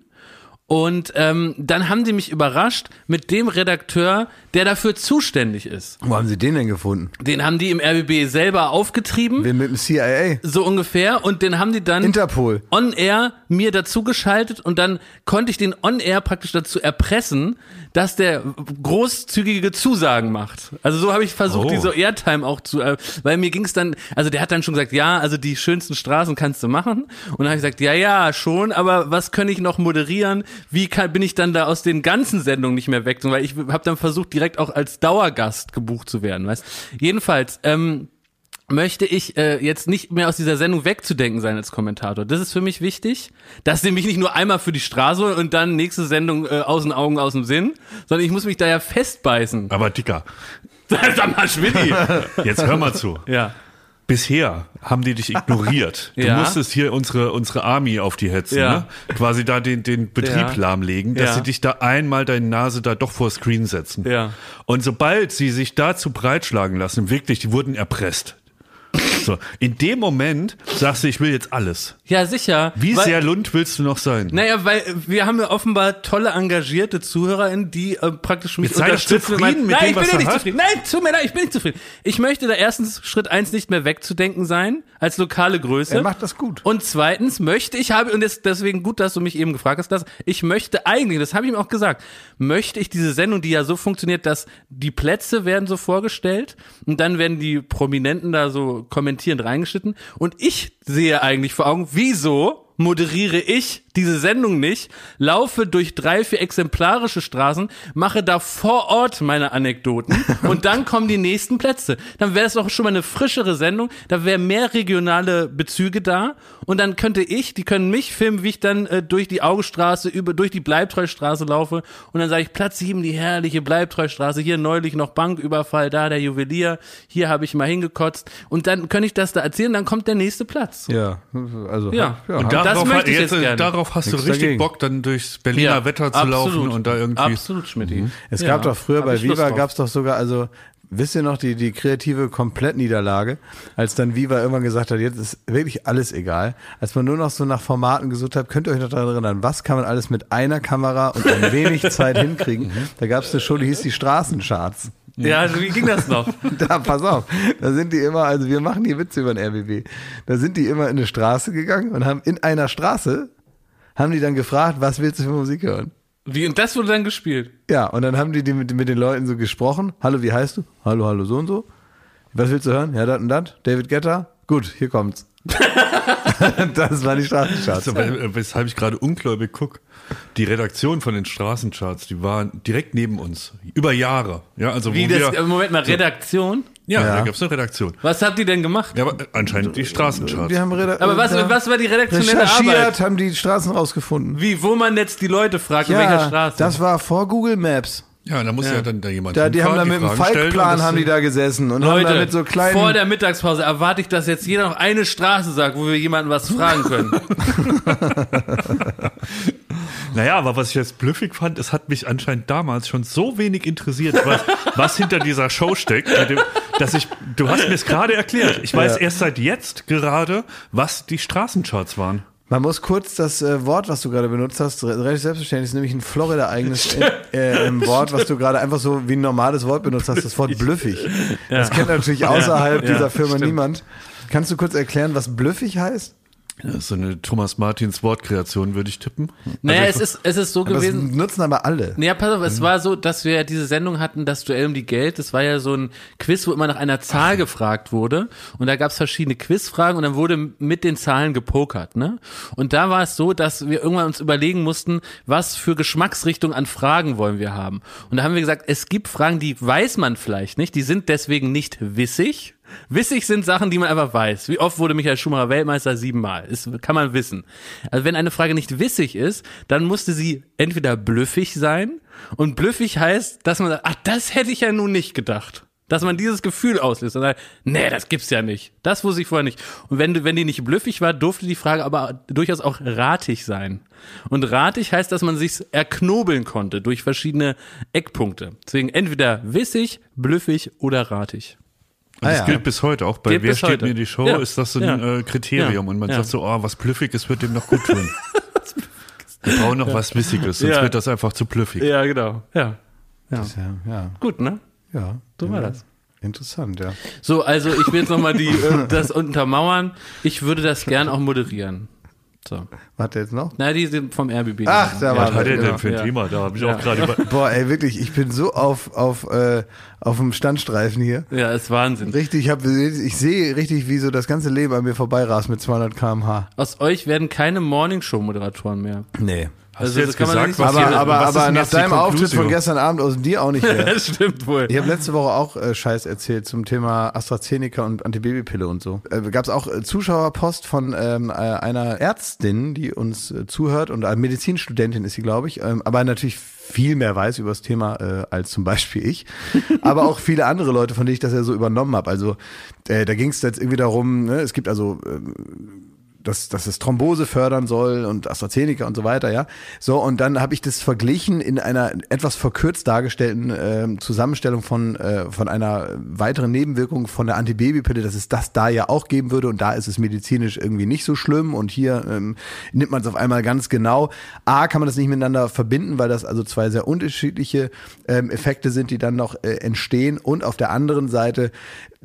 Und ähm, dann haben die mich überrascht mit dem Redakteur, der dafür zuständig ist. Wo haben sie den denn gefunden? Den haben die im RBB selber aufgetrieben, Wen mit dem CIA? so ungefähr. Und den haben die dann Interpol. on-air mir dazu geschaltet und dann konnte ich den on-air praktisch dazu erpressen, dass der großzügige Zusagen macht. Also so habe ich versucht, Oh. diese Airtime auch zu, äh, weil mir ging es dann, also der hat dann schon gesagt, ja, also die schönsten Straßen kannst du machen. Und dann habe ich gesagt, ja, ja, schon, aber was kann ich noch moderieren? Wie kann, bin ich dann da aus den ganzen Sendungen nicht mehr weg? Weil ich habe dann versucht, direkt auch als Dauergast gebucht zu werden, weißt? Jedenfalls, ähm, möchte ich äh, jetzt nicht mehr aus dieser Sendung wegzudenken sein als Kommentator. Das ist für mich wichtig, dass sie mich nicht nur einmal für die Straße und dann nächste Sendung äh, aus den Augen, aus dem Sinn, sondern ich muss mich da ja festbeißen. Aber Dicker, Sag mal, Schmidti. jetzt hör mal zu. ja. Bisher haben die dich ignoriert. Du Ja. musstest hier unsere, unsere Army auf die hetzen, Ja. ne? quasi da den, den Betrieb Ja. lahmlegen, dass sie dich da einmal deine Nase da doch vor Screen setzen. Ja. Und sobald sie sich dazu breitschlagen lassen, wirklich, die wurden erpresst. So, in dem Moment sagst du, ich will jetzt alles. Ja, sicher. Wie Weil- sehr Lund willst du noch sein? Naja, weil wir haben ja offenbar tolle, engagierte ZuhörerInnen, die äh, praktisch mich Jetzt sei unterstützen. zufrieden und mit Nein, dem, ich bin was ja nicht hast. zufrieden. Nein, tut mir leid, ich bin nicht zufrieden. Ich möchte da erstens Schritt eins nicht mehr wegzudenken sein, als lokale Größe. Er macht das gut. Und zweitens möchte ich, habe, und jetzt deswegen gut, dass du mich eben gefragt hast, dass ich möchte eigentlich, das habe ich ihm auch gesagt, möchte ich diese Sendung, die ja so funktioniert, dass die Plätze werden so vorgestellt und dann werden die Prominenten da so kommentierend reingeschnitten. Und ich sehe eigentlich vor Augen, wieso moderiere ich diese Sendung nicht, laufe durch drei, vier exemplarische Straßen, mache da vor Ort meine Anekdoten und dann kommen die nächsten Plätze. Dann wäre es doch schon mal eine frischere Sendung, da wäre mehr regionale Bezüge da und dann könnte ich, die können mich filmen, wie ich dann äh, durch die Augenstraße, über, durch die Bleibtreustraße laufe und dann sage ich, Platz sieben, die herrliche Bleibtreustraße, hier neulich noch Banküberfall, da der Juwelier, hier habe ich mal hingekotzt und dann könnte ich das da erzählen, dann kommt der nächste Platz. Ja, also Ja. ja. Und hab- das darauf, möchte ich jetzt, jetzt äh, gerne. darauf hast du Nichts richtig dagegen. Bock, dann durchs Berliner Wetter zu laufen und da irgendwie. Absolut, Schmidti. Es Ja, gab doch früher bei Viva gab es doch sogar, also wisst ihr noch, die, die kreative Komplettniederlage, als dann Viva irgendwann gesagt hat, jetzt ist wirklich alles egal. Als man nur noch so nach Formaten gesucht hat, könnt ihr euch noch daran erinnern, was kann man alles mit einer Kamera und ein wenig Zeit hinkriegen? Da gab es eine Show, die hieß die Straßencharts. Ja, also wie ging das noch? Da, pass auf, da sind die immer, also wir machen hier Witze über den RBB. Da sind die immer in eine Straße gegangen und haben in einer Straße, haben die dann gefragt, was willst du für Musik hören? Wie, und das wurde dann gespielt. Ja, und dann haben die, die mit, mit den Leuten so gesprochen. Hallo, wie heißt du? Hallo, hallo, so und so. Was willst du hören? Ja, das und das. David Guetta? Gut, hier kommt's. das war die Straßencharts. Also, weshalb ich gerade ungläubig guck. Die Redaktion von den Straßencharts, die war direkt neben uns. Über Jahre. Ja, also Wie wo das, wir, äh, Moment mal, Redaktion? Ja, Ja. da gab's eine Redaktion. Was habt ihr denn gemacht? Ja, aber anscheinend die Straßencharts. Wir haben Reda Aber was, was war die redaktionelle recherchiert, Arbeit? haben die Straßen rausgefunden. Wie, wo man jetzt die Leute fragt, in welcher Straße? das war vor Google Maps. Ja, da muss ja, dann da jemand Da, die haben da mit dem Falkplan haben die da gesessen und haben Leute, da mit so kleinen vor der Mittagspause erwarte ich, dass jetzt jeder noch eine Straße sagt, wo wir jemanden was fragen können. Naja, aber was ich jetzt blüffig fand, es hat mich anscheinend damals schon so wenig interessiert, was, was hinter dieser Show steckt, mit dem, dass ich, du hast mir es gerade erklärt. Ich weiß Ja. erst seit jetzt gerade, was die Straßencharts waren. Man muss kurz das äh, Wort, was du gerade benutzt hast, re- relativ selbstverständlich, ist nämlich ein Florida-eigenes äh, äh, ähm, Wort, was du gerade einfach so wie ein normales Wort benutzt hast, das Wort blüffig. Das kennt natürlich außerhalb Ja, dieser Firma stimmt. niemand. Kannst du kurz erklären, was blüffig heißt? Das ist so eine Thomas Martins Wortkreation, würde ich tippen. Naja, Also es ist, es ist so Das gewesen. nutzen aber alle. Naja, pass auf, es war so, dass wir ja diese Sendung hatten, das Duell um die Geld. Das war ja so ein Quiz, wo immer nach einer Zahl gefragt wurde. Und da gab es verschiedene Quizfragen und dann wurde mit den Zahlen gepokert. Ne? Und da war es so, dass wir irgendwann uns überlegen mussten, was für Geschmacksrichtung an Fragen wollen wir haben. Und da haben wir gesagt, es gibt Fragen, die weiß man vielleicht nicht, die sind deswegen nicht wissig. Wissig sind Sachen, die man einfach weiß. Wie oft wurde Michael Schumacher Weltmeister? Siebenmal. Das kann man wissen. Also wenn eine Frage nicht wissig ist, dann musste sie entweder blüffig sein. Und blüffig heißt, dass man sagt, ach, das hätte ich ja nun nicht gedacht. Dass man dieses Gefühl auslöst und sagt, nee, das gibt's ja nicht. Das wusste ich vorher nicht. Und wenn, wenn die nicht blüffig war, durfte die Frage aber durchaus auch ratig sein. Und ratig heißt, dass man sich erknobeln konnte durch verschiedene Eckpunkte. Deswegen entweder wissig, blüffig oder ratig. Und Ah, das ja. gilt bis heute. Auch bei Gilt Wer steht heute. mir die Show, Ja. ist das so Ja. ein äh, Kriterium. Ja. Und man Ja. sagt so, oh, was Plüffiges wird dem noch gut tun. Wir brauchen noch was Wissiges, sonst Ja. wird das einfach zu plüffig. Ja, genau. Ja. Ja. Ja, ja, Gut, ne? ja. So war das. Interessant, ja. So, also ich will jetzt nochmal die, äh, das untermauern. Ich würde das gern auch moderieren. So. Warte jetzt noch? Na, die sind vom RBB. Ach, da Was war hat er denn für ein Ja. Thema? Da habe ich Ja. auch gerade über. Boah, ey, wirklich, ich bin so auf, auf, äh, auf dem Standstreifen hier. Ja, ist Wahnsinn. Richtig, ich, hab, ich sehe richtig, wie so das ganze Leben an mir vorbeirast mit 200 km/h. Aus euch werden keine Morningshow-Moderatoren mehr. Nee. Hast Also, du das jetzt kann man gesagt, was. Aber, hier- aber, was aber nach deinem Auftritt von gestern Abend aus dir auch nicht mehr. Das stimmt wohl. Ich habe letzte Woche auch äh, Scheiß erzählt zum Thema AstraZeneca und Antibabypille und so. Äh, Gab es auch äh, Zuschauerpost von ähm, äh, einer Ärztin, die uns äh, zuhört und eine Medizinstudentin ist sie, glaube ich, ähm, aber natürlich viel mehr weiß über das Thema äh, als zum Beispiel ich. aber auch viele andere Leute, von denen ich das ja so übernommen habe. Also äh, da ging es jetzt irgendwie darum, ne, es gibt also ähm, dass, dass es Thrombose fördern soll und AstraZeneca und so weiter, ja. So, und dann habe ich das verglichen in einer etwas verkürzt dargestellten ähm, Zusammenstellung von, äh, von einer weiteren Nebenwirkung von der Antibabypille, dass es das da ja auch geben würde und da ist es medizinisch irgendwie nicht so schlimm und hier ähm, nimmt man es auf einmal ganz genau. A, kann man das nicht miteinander verbinden, weil das also zwei sehr unterschiedliche ähm, Effekte sind, die dann noch äh, entstehen und auf der anderen Seite äh,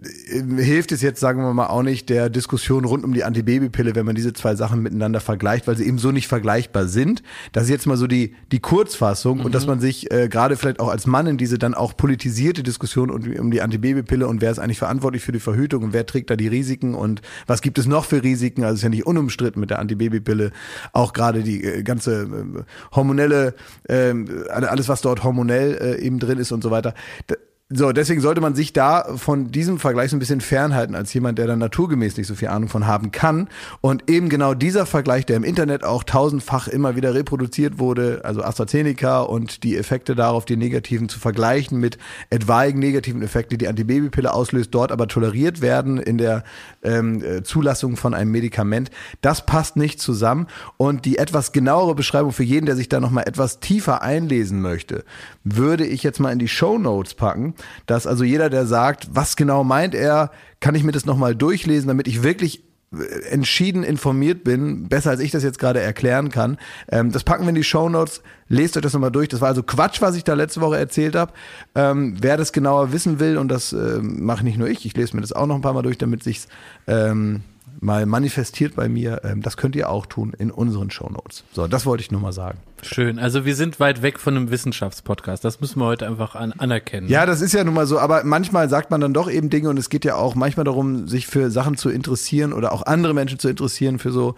hilft es jetzt, sagen wir mal, auch nicht der Diskussion rund um die Antibabypille, wenn man diese zwei Sachen miteinander vergleicht, weil sie eben so nicht vergleichbar sind. Das ist jetzt mal so die, die Kurzfassung und dass man sich äh, gerade vielleicht auch als Mann in diese dann auch politisierte Diskussion um, um die Antibabypille und wer ist eigentlich verantwortlich für die Verhütung und wer trägt da die Risiken und was gibt es noch für Risiken, also es ist ja nicht unumstritten mit der Antibabypille, auch gerade die äh, ganze äh, hormonelle, äh, alles was dort hormonell äh, eben drin ist und so weiter. Da, so, deswegen sollte man sich da von diesem Vergleich so ein bisschen fernhalten als jemand, der dann naturgemäß nicht so viel Ahnung von haben kann. Und eben genau dieser Vergleich, der im Internet auch tausendfach immer wieder reproduziert wurde, also AstraZeneca und die Effekte darauf, die negativen zu vergleichen mit etwaigen negativen Effekten, die die Antibabypille auslöst, dort aber toleriert werden in der ähm, äh, Zulassung von einem Medikament, das passt nicht zusammen. Und die etwas genauere Beschreibung für jeden, der sich da nochmal etwas tiefer einlesen möchte, würde ich jetzt mal in die Show Notes packen dass also jeder, der sagt, was genau meint er, kann ich mir das nochmal durchlesen, damit ich wirklich äh, entschieden informiert bin, besser als ich das jetzt gerade erklären kann. Ähm, das packen wir in die Show Notes. Lest euch das nochmal durch. Das war also Quatsch, was ich da letzte Woche erzählt habe. Ähm, wer das genauer wissen will, und das äh, mache nicht nur ich, ich lese mir das auch noch ein paar Mal durch, damit sich's ähm, mal manifestiert bei mir. Ähm, das könnt ihr auch tun in unseren Show Notes. So, das wollte ich nur mal sagen. Schön. Also wir sind weit weg von einem Wissenschaftspodcast. Das müssen wir heute einfach an, anerkennen. Ja, das ist ja nun mal so, aber manchmal sagt man dann doch eben Dinge und es geht ja auch manchmal darum, sich für Sachen zu interessieren oder auch andere Menschen zu interessieren für so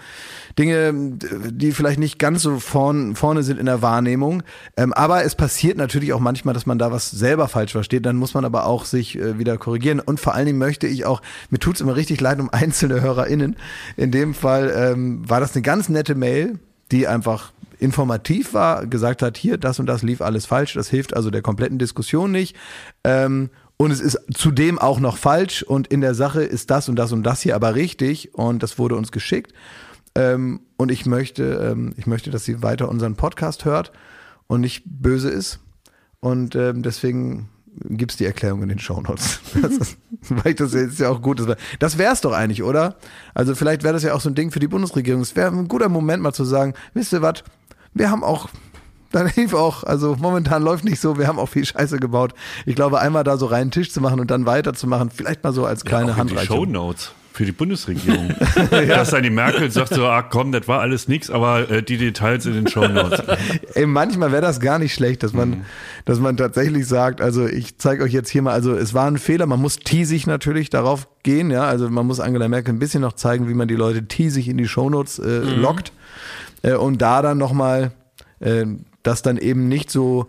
Dinge, die vielleicht nicht ganz so vorn, vorne sind in der Wahrnehmung. Ähm, aber es passiert natürlich auch manchmal, dass man da was selber falsch versteht. Dann muss man aber auch sich äh, wieder korrigieren. Und vor allen Dingen möchte ich auch, mir tut's immer richtig leid um einzelne HörerInnen. In dem Fall ähm, war das eine ganz nette Mail, die einfach informativ war, gesagt hat, hier, das und das lief alles falsch, das hilft also der kompletten Diskussion nicht. Ähm, und es ist zudem auch noch falsch und in der Sache ist das und das und das hier aber richtig und das wurde uns geschickt. Ähm, und ich möchte, ähm, ich möchte, dass sie weiter unseren Podcast hört und nicht böse ist. Und ähm, deswegen gibt's die Erklärung in den Shownotes. Das ist, weil das ist ja auch gut. Das, wär, das wär's doch eigentlich, oder? Also vielleicht wäre das ja auch so ein Ding für die Bundesregierung. Es wäre ein guter Moment mal zu sagen, wisst ihr was, wir haben auch dann hilft auch, also momentan läuft nicht so, wir haben auch viel Scheiße gebaut. Ich glaube, einmal da so reinen Tisch zu machen und dann weiterzumachen, vielleicht mal so als kleine ja, Handreichung. Shownotes für die Bundesregierung. Dass dann die Merkel sagt so, ah komm, das war alles nix, aber äh, die Details in den Shownotes. Ey, manchmal wäre das gar nicht schlecht, dass man, dass man tatsächlich sagt, also ich zeige euch jetzt hier mal, also es war ein Fehler, man muss teasig natürlich darauf gehen, ja, also man muss Angela Merkel ein bisschen noch zeigen, wie man die Leute teasig in die Shownotes äh, lockt, äh, und da dann nochmal äh, das dann eben nicht so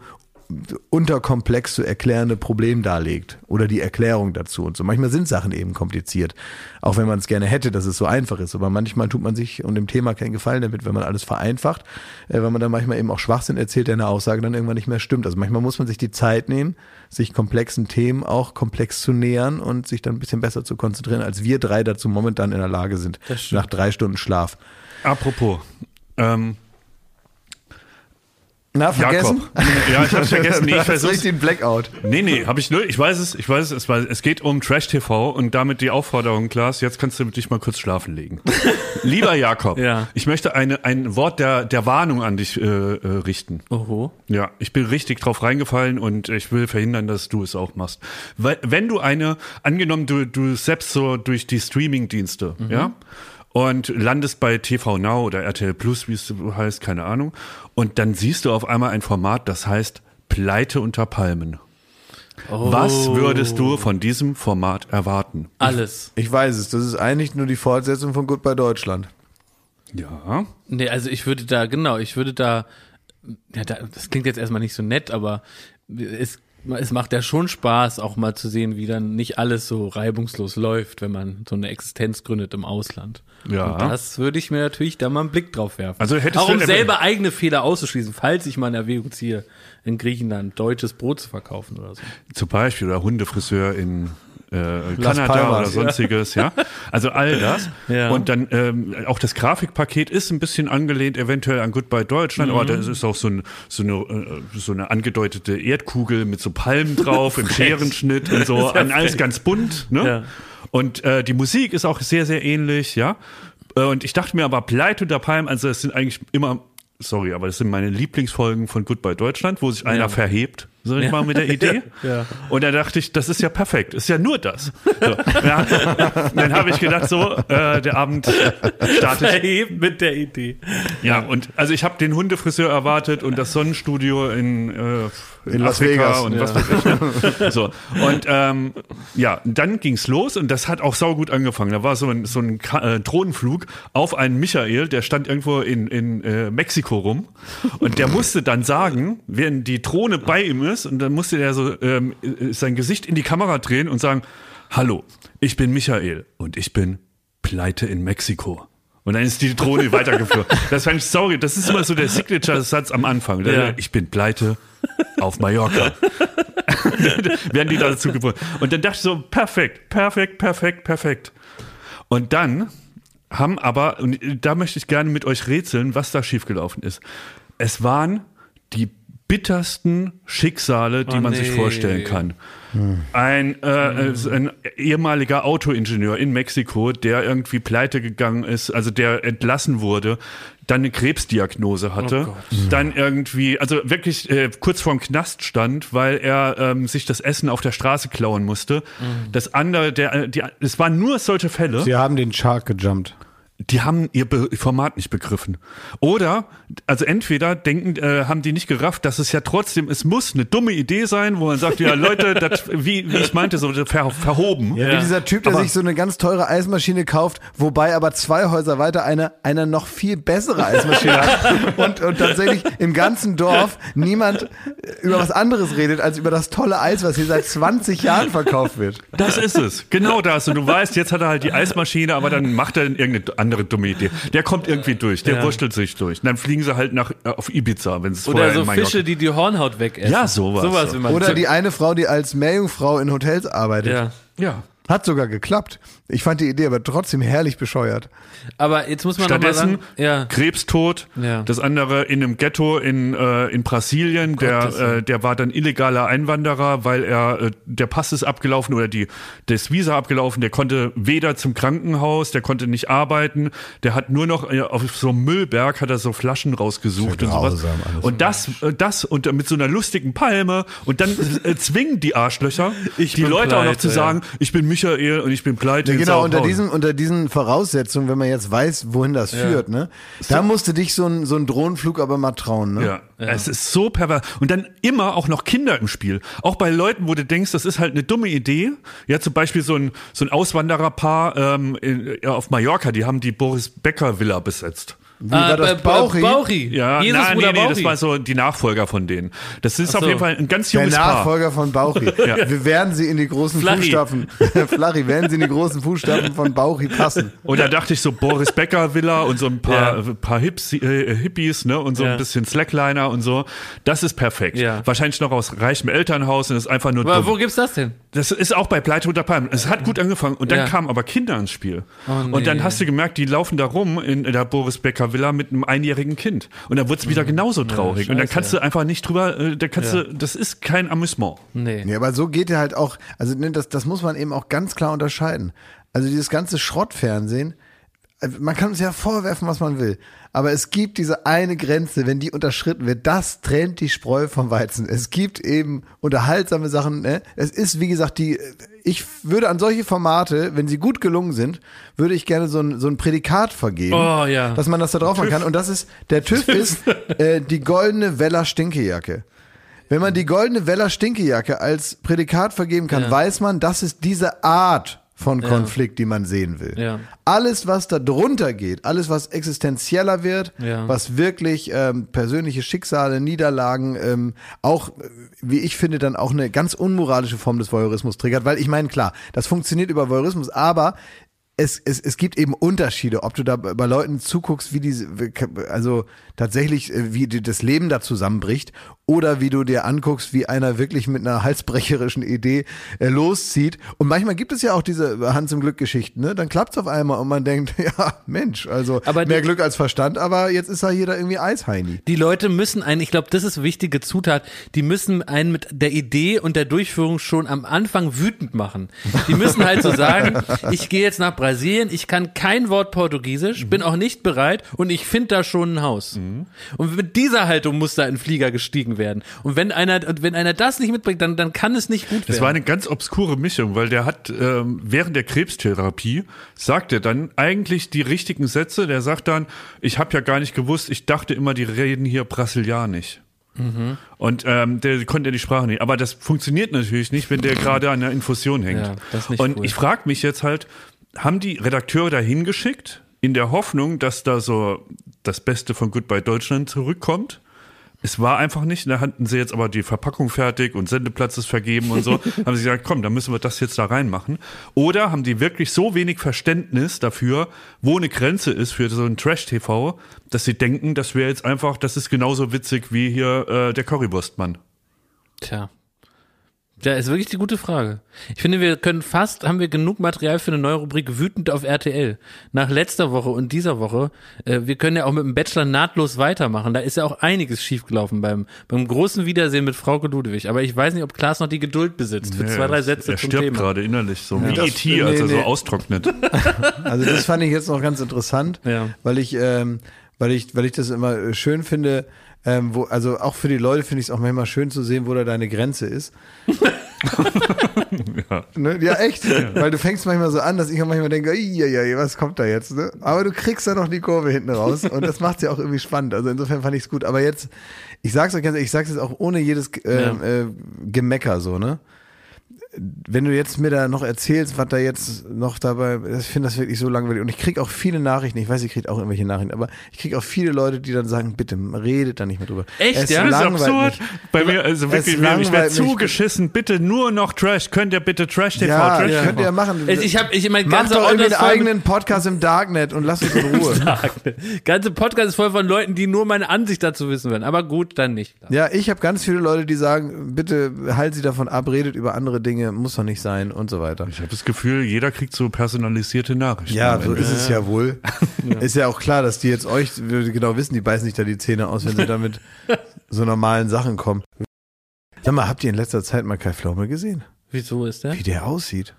unterkomplex zu erklärende Problem darlegt oder die Erklärung dazu und so. Manchmal sind Sachen eben kompliziert, auch wenn man es gerne hätte, dass es so einfach ist. Aber manchmal tut man sich und dem Thema keinen Gefallen damit, wenn man alles vereinfacht, äh, weil man dann manchmal eben auch Schwachsinn erzählt, der eine Aussage dann irgendwann nicht mehr stimmt. Also manchmal muss man sich die Zeit nehmen, sich komplexen Themen auch komplex zu nähern und sich dann ein bisschen besser zu konzentrieren, als wir drei dazu momentan in der Lage sind, nach drei Stunden Schlaf. Apropos, ähm, Na, vergessen? Jakob. Ja, ich hab's vergessen. Nee, ich versuch's. ein Blackout. Nee, nee, habe ich nur, ich weiß es, ich weiß es, es, geht um Trash TV und damit die Aufforderung, Klaas, jetzt kannst du dich mal kurz schlafen legen. Lieber Jakob, Ja. ich möchte eine, ein Wort der, der Warnung an dich äh, äh, richten. Oho. Ja, ich bin richtig drauf reingefallen und ich will verhindern, dass du es auch machst. Weil, wenn du eine, angenommen, du, du selbst so durch die Streaming-Dienste, ja, und landest bei TV Now oder RTL Plus, wie es heißt, keine Ahnung, und dann siehst du auf einmal ein Format, das heißt Pleite unter Palmen. Was würdest du von diesem Format erwarten? Alles. Ich weiß es, das ist eigentlich nur die Fortsetzung von Goodbye Deutschland. Ja. Nee, also ich würde da, genau, ich würde da, ja, da, das klingt jetzt erstmal nicht so nett, aber es, es macht ja schon Spaß, auch mal zu sehen, wie dann nicht alles so reibungslos läuft, wenn man so eine Existenz gründet im Ausland. Ja. Und das würde ich mir natürlich da mal einen Blick drauf werfen. Also hättest auch du um selber eigene Fehler auszuschließen, falls ich mal in Erwägung ziehe, in Griechenland deutsches Brot zu verkaufen oder so. Zum Beispiel oder Hundefriseur in äh, Las Kanada Palmas, oder sonstiges, ja. Also all das. Ja. Und dann ähm, auch das Grafikpaket ist ein bisschen angelehnt eventuell an Goodbye Deutschland, aber das ist auch so, ein, so, eine, äh, so eine angedeutete Erdkugel mit so Palmen drauf im Scherenschnitt und so, an alles ganz bunt. Ne? Ja. Und äh, die Musik ist auch sehr, sehr ähnlich, ja. Äh, Und ich dachte mir aber, Pleite unter Palmen, also es sind eigentlich immer, sorry, aber das sind meine Lieblingsfolgen von Goodbye Deutschland, wo sich einer Ja. verhebt. Soll ich mal mit der Idee? Ja. Und da dachte ich, das ist ja perfekt, ist ja nur das. So, ja, dann habe ich gedacht, so, äh, der Abend startet. Verheben mit der Idee. Ja, und also ich habe den Hundefriseur erwartet und das Sonnenstudio in, äh, in, In Las Afrika Vegas, und ja. was weiß ich. Ne? So. Und ähm, ja, dann ging's los und das hat auch saugut angefangen. Da war so ein, so ein äh, Drohnenflug auf einen Michael, der stand irgendwo in, in äh, Mexiko rum und der musste dann sagen, wenn die Drohne bei ihm ist und dann musste er so ähm, äh, sein Gesicht in die Kamera drehen und sagen, hallo, ich bin Michael und ich bin pleite in Mexiko. Und dann ist die Drohne weitergeführt. Das fand ich sorry. Das ist immer so der Signature-Satz am Anfang. Ja. Ich bin pleite auf Mallorca. Werden die dazu geboren. Und dann dachte ich so, perfekt, perfekt, perfekt, perfekt. Und dann haben aber, und da möchte ich gerne mit euch rätseln, was da schiefgelaufen ist. Es waren die bittersten Schicksale, die Oh, man sich nee. vorstellen kann. Ein, äh, äh, ein ehemaliger Autoingenieur in Mexiko, der irgendwie pleite gegangen ist, also der entlassen wurde, dann eine Krebsdiagnose hatte, dann irgendwie, also wirklich äh, kurz vorm Knast stand, weil er ähm, sich das Essen auf der Straße klauen musste. Das andere, der, äh, die, es waren nur solche Fälle Sie haben den Shark gejumpt. Die haben ihr Be Format nicht begriffen. Oder, also entweder denken, äh, haben die nicht gerafft, dass es ja trotzdem, es muss eine dumme Idee sein, wo man sagt, ja Leute, das, wie, wie ich meinte, so ver, verhoben. Ja, wie dieser Typ, der Aber- sich so eine ganz teure Eismaschine kauft, wobei aber zwei Häuser weiter eine, eine noch viel bessere Eismaschine hat. Und, und tatsächlich im ganzen Dorf niemand über was anderes redet, als über das tolle Eis, was hier seit 20 Jahren verkauft wird. Das ist es. Genau das. Und du weißt, jetzt hat er halt die Eismaschine, aber dann macht er irgendeine andere dumme Idee. Der kommt irgendwie durch, der Ja. wurstelt sich durch. Und dann fliegen sie halt nach, auf Ibiza, wenn es Oder vorher so Fische, die die Hornhaut wegessen. Ja, sowas. Sowas, man Oder die eine Frau, die als Meerjungfrau in Hotels arbeitet. Ja. Ja. Hat sogar geklappt. Ich fand die Idee aber trotzdem herrlich bescheuert. Aber jetzt muss man Stattdessen noch mal sagen, ja. Krebstod, Ja. das andere in einem Ghetto in, äh, in Brasilien, Gottes der, äh, der war dann illegaler Einwanderer, weil er, äh, der Pass ist abgelaufen oder die, das Visa abgelaufen, der konnte weder zum Krankenhaus, der konnte nicht arbeiten, der hat nur noch äh, auf so einem Müllberg hat er so Flaschen rausgesucht ja und sowas. Und das, äh, das und mit so einer lustigen Palme und dann äh, zwingen die Arschlöcher, Ich die Leute auch noch pleite, zu ja. sagen, ich bin Michael und ich bin pleite. Ja, genau, unter diesen, unter diesen Voraussetzungen, wenn man jetzt weiß, wohin das führt, ne? Da musste dich so ein, so ein Drohnenflug aber mal trauen, ne? Ja, es ist so pervers. Und dann immer auch noch Kinder im Spiel. Auch bei Leuten, wo du denkst, das ist halt eine dumme Idee. Ja, zum Beispiel so ein, so ein Auswandererpaar ähm, in, ja, auf Mallorca, die haben die Boris Becker Villa besetzt. Wie war das? Bauchi? Bauchi. Ja, Jesus nein, Bruder nee, nee, das Bauchi. war so die Nachfolger von denen. Das ist Ach auf so. jeden Fall ein ganz Der junges Paar. Nachfolger von Bauchi. Wir werden sie in die großen Flachi. Fußstapfen, Flachi, werden sie in die großen Fußstapfen von Bauchi passen. Und da dachte ich so Boris Becker Villa und so ein paar, Ja. äh, paar Hips, äh, Hippies, ne, und so Ja. ein bisschen Slackliner und so. Das ist perfekt. Ja. Wahrscheinlich noch aus reichem Elternhaus und ist einfach nur Aber dumm. wo gibt's das denn? Das ist auch bei Pleite unter Palmen. Es hat gut angefangen und dann Ja. kamen aber Kinder ins Spiel. Oh, nee. Und dann hast du gemerkt, die laufen da rum in der Boris Becker Villa mit einem einjährigen Kind. Und dann wurde es wieder genauso traurig. und dann kannst du einfach nicht drüber, äh, da kannst Ja. du, das ist kein Amüsement. Nee. Ja, aber so geht er halt auch, also ne, das, das muss man eben auch ganz klar unterscheiden. Also dieses ganze Schrottfernsehen, man kann uns ja vorwerfen, was man will, aber es gibt diese eine Grenze, wenn die unterschritten wird, das trennt die Spreu vom Weizen. Es gibt eben unterhaltsame Sachen, ne? Es ist, wie gesagt, die, ich würde an solche Formate, wenn sie gut gelungen sind, würde ich gerne so ein, so ein Prädikat vergeben, Oh, ja. dass man das da drauf machen kann. Und das ist, der TÜV ist äh, die goldene Weller Stinkejacke. Wenn man die goldene Weller Stinkejacke als Prädikat vergeben kann, Ja. weiß man, das ist diese Art von Konflikt, die man sehen will. Ja. Alles, was da drunter geht, alles, was existenzieller wird, Ja. was wirklich ähm, persönliche Schicksale, Niederlagen, ähm, auch, wie ich finde, dann auch eine ganz unmoralische Form des Voyeurismus triggert, weil ich meine, klar, das funktioniert über Voyeurismus, aber es, es, es gibt eben Unterschiede, ob du da bei Leuten zuguckst, wie diese, also tatsächlich, äh, wie die- das Leben da zusammenbricht, oder wie du dir anguckst, wie einer wirklich mit einer halsbrecherischen Idee äh, loszieht. Und manchmal gibt es ja auch diese Hans im Glück Geschichten, ne? Dann klappt's auf einmal und man denkt, ja, Mensch, also Aber mehr die- Glück als Verstand, aber jetzt ist er hier da irgendwie Eisheini. Die Leute müssen einen, ich glaube, das ist wichtige Zutat, die müssen einen mit der Idee und der Durchführung schon am Anfang wütend machen. Die müssen halt so sagen, ich gehe jetzt nach Brasilien, ich kann kein Wort Portugiesisch, bin auch nicht bereit und ich finde da schon ein Haus. Und mit dieser Haltung muss da ein Flieger gestiegen werden. Werden. Und wenn einer, wenn einer das nicht mitbringt, dann, dann kann es nicht gut Es werden. war eine ganz obskure Mischung, weil der hat ähm, während der Krebstherapie sagt er dann eigentlich die richtigen Sätze. Der sagt dann, ich habe ja gar nicht gewusst, ich dachte immer, die reden hier Brasilianisch. Und ähm, der konnte die Sprache nicht. Aber das funktioniert natürlich nicht, wenn der gerade an der Infusion hängt. Ja, das Und cool. ich frage mich jetzt halt, haben die Redakteure da hingeschickt, in der Hoffnung, dass da so das Beste von Goodbye Deutschland zurückkommt? Es war einfach nicht. Da hatten sie jetzt aber die Verpackung fertig und Sendeplatz ist vergeben und so. haben sie gesagt, komm, dann müssen wir das jetzt da reinmachen. Oder haben die wirklich so wenig Verständnis dafür, wo eine Grenze ist für so ein Trash-TV, dass sie denken, das wäre jetzt einfach, das ist genauso witzig wie hier äh, der Currywurstmann. Tja. Ja, ist wirklich die gute Frage. Ich finde, wir können fast, haben wir genug Material für eine neue Rubrik wütend auf RTL. Nach letzter Woche und dieser Woche, äh, wir können ja auch mit dem Bachelor nahtlos weitermachen. Da ist ja auch einiges schiefgelaufen beim, beim großen Wiedersehen mit Frauke Ludwig. Aber ich weiß nicht, ob Klaas noch die Geduld besitzt für Nee, zwei, drei Sätze Er zum stirbt Thema. gerade innerlich, so wie Das- E.T., als nee, er so austrocknet. Also das fand ich jetzt noch ganz interessant, Ja. weil ich, ähm, weil ich, weil ich das immer äh, schön finde. Ähm, wo, also auch für die Leute finde ich es auch manchmal schön zu sehen, wo da deine Grenze ist. ja. Ne? Ja, echt. Weil du fängst manchmal so an, dass ich auch manchmal denke, ja, was kommt da jetzt? Ne? Aber du kriegst da noch die Kurve hinten raus und das macht es ja auch irgendwie spannend. Also insofern fand ich es gut. Aber jetzt, ich sag's euch ganz ehrlich, ich sag's jetzt auch ohne jedes ähm, äh, Gemecker so, ne? Wenn du jetzt mir da noch erzählst, was da jetzt noch dabei, ich finde das wirklich so langweilig. Und ich krieg auch viele Nachrichten, ich weiß, ich krieg auch irgendwelche Nachrichten, aber ich krieg auch viele Leute, die dann sagen, bitte redet da nicht mehr drüber. Echt, Es ja? Das ist absurd. mich. Bei mir, also wirklich, mir- ich werde zugeschissen. Bitte nur noch Trash. Könnt ihr bitte Trash TV? Ja, Trash könnt ihr TV. machen. Ich, ich habe, ich mein Mach ganzer doch irgendwie einen eigenen Podcast im Darknet und lass uns in Ruhe. ganze Podcast ist voll von Leuten, die nur meine Ansicht dazu wissen wollen. Aber gut, dann nicht. Ja, ich habe ganz viele Leute, die sagen, bitte halt sie davon ab, redet über andere Dinge, muss doch nicht sein und so weiter. Ich habe das Gefühl, jeder kriegt so personalisierte Nachrichten. Ja, so ist es ja wohl. Ist ja auch klar, dass die jetzt euch genau wissen, die beißen sich da die Zähne aus, wenn sie damit so normalen Sachen kommen. Sag mal, habt ihr in letzter Zeit mal Kai Pflaume gesehen? Wieso ist der? Wie der aussieht?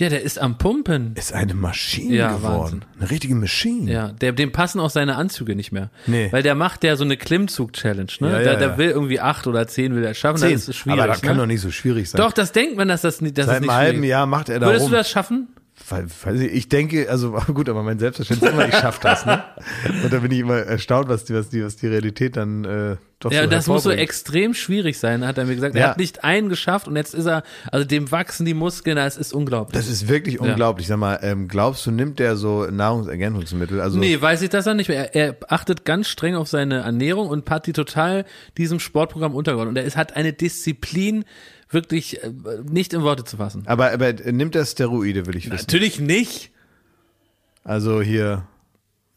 Ja, der ist am Pumpen. Ist eine Maschine Ja, geworden. Eine richtige Maschine. Ja, der, dem passen auch seine Anzüge nicht mehr. Nee. Weil der macht ja so eine Klimmzug-Challenge, ne? Ja, ja, der, der will irgendwie acht oder zehn will er schaffen, Zehn. das ist schwierig. Aber das kann ne? doch nicht so schwierig sein. Doch, das denkt man, dass das nicht, dass Seit es nicht einem halben Jahr macht er da Würdest rum. du das schaffen? Weil, weiß ich, denke, also gut, aber mein Selbstverständnis ist immer, ich schaff das, ne? Und da bin ich immer erstaunt, was die, was die, was die Realität dann äh, doch Ja, so das muss so extrem schwierig sein, hat er mir gesagt. Er Ja. hat nicht einen geschafft und jetzt ist er, also dem wachsen die Muskeln, das ist unglaublich. Das ist wirklich unglaublich. Sag mal, ähm, glaubst du, nimmt der so Nahrungsergänzungsmittel? Also Nee, weiß ich das dann nicht mehr. Er, er achtet ganz streng auf seine Ernährung und hat die total diesem Sportprogramm untergeordnet. Und er ist, hat eine Disziplin wirklich äh, nicht in Worte zu fassen. aber, aber nimmt er Steroide, will ich wissen. Natürlich nicht. Also hier,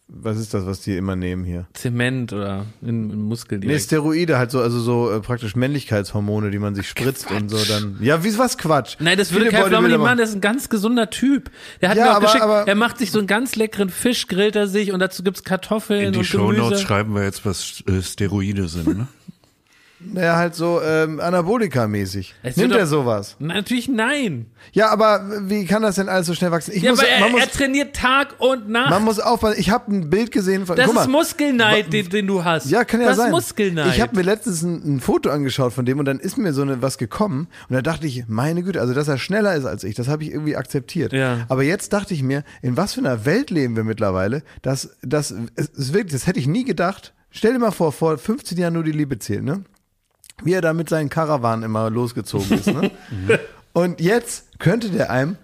was ist das, was die immer nehmen hier? Zement oder in, in Muskeln. Nee. Steroide halt so, also so äh, praktisch Männlichkeitshormone, die man sich spritzt und so dann. Ja, wie was Quatsch? Nein, das würde kein Pflaume nicht machen, der ist ein ganz gesunder Typ. Der hat Ja, mir auch aber- geschickt, aber- er macht sich so einen ganz leckeren Fisch, grillt er sich und dazu gibt's Kartoffeln In die und Shownotes Gemüse. schreiben wir jetzt, was äh, Steroide sind. Ne? Naja, halt so ähm, Anabolika-mäßig. Nimmt er sowas? Natürlich nein. Ja, aber wie kann das denn alles so schnell wachsen? Ich Ja, muss, aber er, muss, er trainiert Tag und Nacht. man muss aufpassen. Ich habe ein Bild gesehen von. das guck mal, ist Muskelneid, den, den du hast. Ja, kann ja das sein. ist Muskelneid. Ich habe mir letztens ein, ein Foto angeschaut von dem und dann ist mir so eine, was gekommen und da dachte ich, meine Güte, also dass er schneller ist als ich, das habe ich irgendwie akzeptiert. Ja. Aber jetzt dachte ich mir, in was für einer Welt leben wir mittlerweile, dass das ist wirklich, das hätte ich nie gedacht. Stell dir mal vor, vor 15 Jahren nur die Liebe zählt, ne? Wie er da mit seinen Karawanen immer losgezogen ist, ne? und jetzt könnte der einem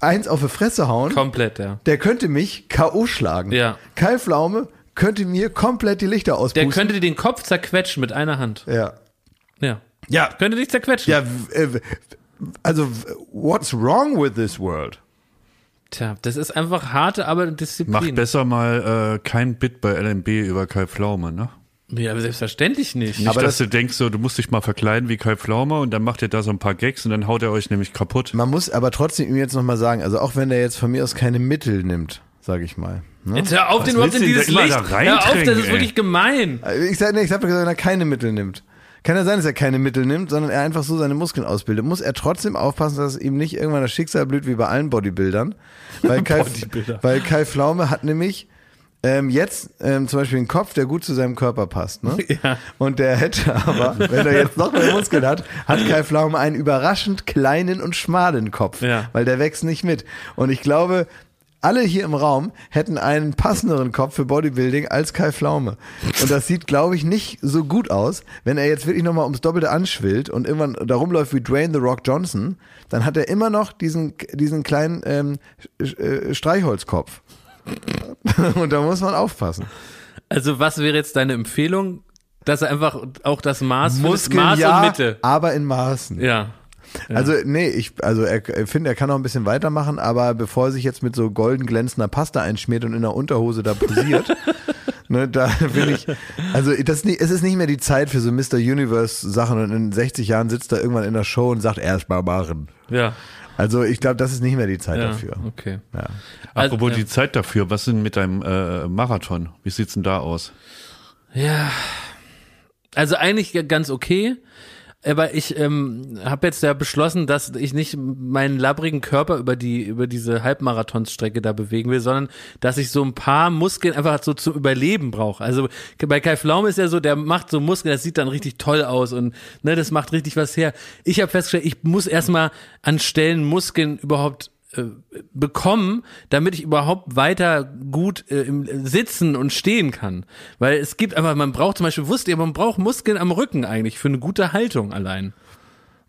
eins auf die Fresse hauen. Komplett, ja. Der könnte mich K.O. schlagen. Ja. Kai Pflaume könnte mir komplett die Lichter Der auspusten. könnte dir den Kopf zerquetschen mit einer Hand. ja. Ja. Ja. Könnte dich zerquetschen. Ja, äh, also, what's wrong with this world? Tja, das ist einfach harte Arbeit und Disziplin. Mach besser mal äh, kein Bit bei LMB über Kai Pflaume, ne? Ja, aber selbstverständlich nicht. Nicht, Aber dass das- du denkst, so, du musst dich mal verkleiden wie Kai Pflaume und dann macht er da so ein paar Gags und dann haut er euch nämlich kaputt. Man muss aber trotzdem ihm jetzt nochmal sagen, also auch wenn er jetzt von mir aus keine Mittel nimmt, sage ich mal. Ne? Jetzt hör auf, den überhaupt in dieses Licht. da hör auf, das ist ey? wirklich gemein. Ich sage nee, ich hab gesagt, wenn er keine Mittel nimmt. Kann ja sein, dass er keine Mittel nimmt, sondern er einfach so seine Muskeln ausbildet. Muss er trotzdem aufpassen, dass ihm nicht irgendwann das Schicksal blüht wie bei allen Bodybuildern. Weil Kai, Bodybuilder. weil Kai Pflaume hat nämlich ähm, jetzt ähm, zum Beispiel einen Kopf, der gut zu seinem Körper passt. Ne? Ja. Und der hätte aber, wenn er jetzt noch mehr Muskeln hat, hat Kai Pflaume einen überraschend kleinen und schmalen Kopf, Ja. weil der wächst nicht mit. Und ich glaube, alle hier im Raum hätten einen passenderen Kopf für Bodybuilding als Kai Pflaume. Und das sieht, glaube ich, nicht so gut aus. Wenn er jetzt wirklich nochmal ums Doppelte anschwillt und irgendwann da rumläuft wie Dwayne The Rock Johnson, dann hat er immer noch diesen, diesen kleinen ähm, äh, Streichholzkopf. und da muss man aufpassen. Also was wäre jetzt deine Empfehlung? Dass er einfach auch das Maß Muskeln Maß ja, und Mitte. aber in Maßen. Ja. Also nee, ich also er, finde, er kann noch ein bisschen weitermachen, aber bevor er sich jetzt mit so golden glänzender Pasta einschmiert und in der Unterhose da posiert, ne, da finde ich, also das ist es ist nicht mehr die Zeit für so Mr. Universe Sachen und in 60 Jahren sitzt er irgendwann in der Show und sagt erst mal machen. Ja. Also ich glaube, das ist nicht mehr die Zeit ja. dafür. Okay. Ja. Also, Apropos ja. die Zeit dafür, was ist denn mit deinem äh, Marathon? Wie sieht's denn da aus? Ja. Also eigentlich ganz okay. Aber ich ähm, habe jetzt ja beschlossen, dass ich nicht meinen labbrigen Körper über die über diese Halbmarathonsstrecke da bewegen will, sondern dass ich so ein paar Muskeln einfach so zum Überleben brauche. Also bei Kai Pflaume ist ja so, der macht so Muskeln, das sieht dann richtig toll aus und ne, das macht richtig was her. Ich habe festgestellt, ich muss erstmal an Stellen Muskeln überhaupt äh, bekommen, damit ich überhaupt weiter gut äh, im Sitzen und stehen kann. Weil es gibt einfach, man braucht zum Beispiel, wusst ihr, man braucht Muskeln am Rücken eigentlich für eine gute Haltung allein.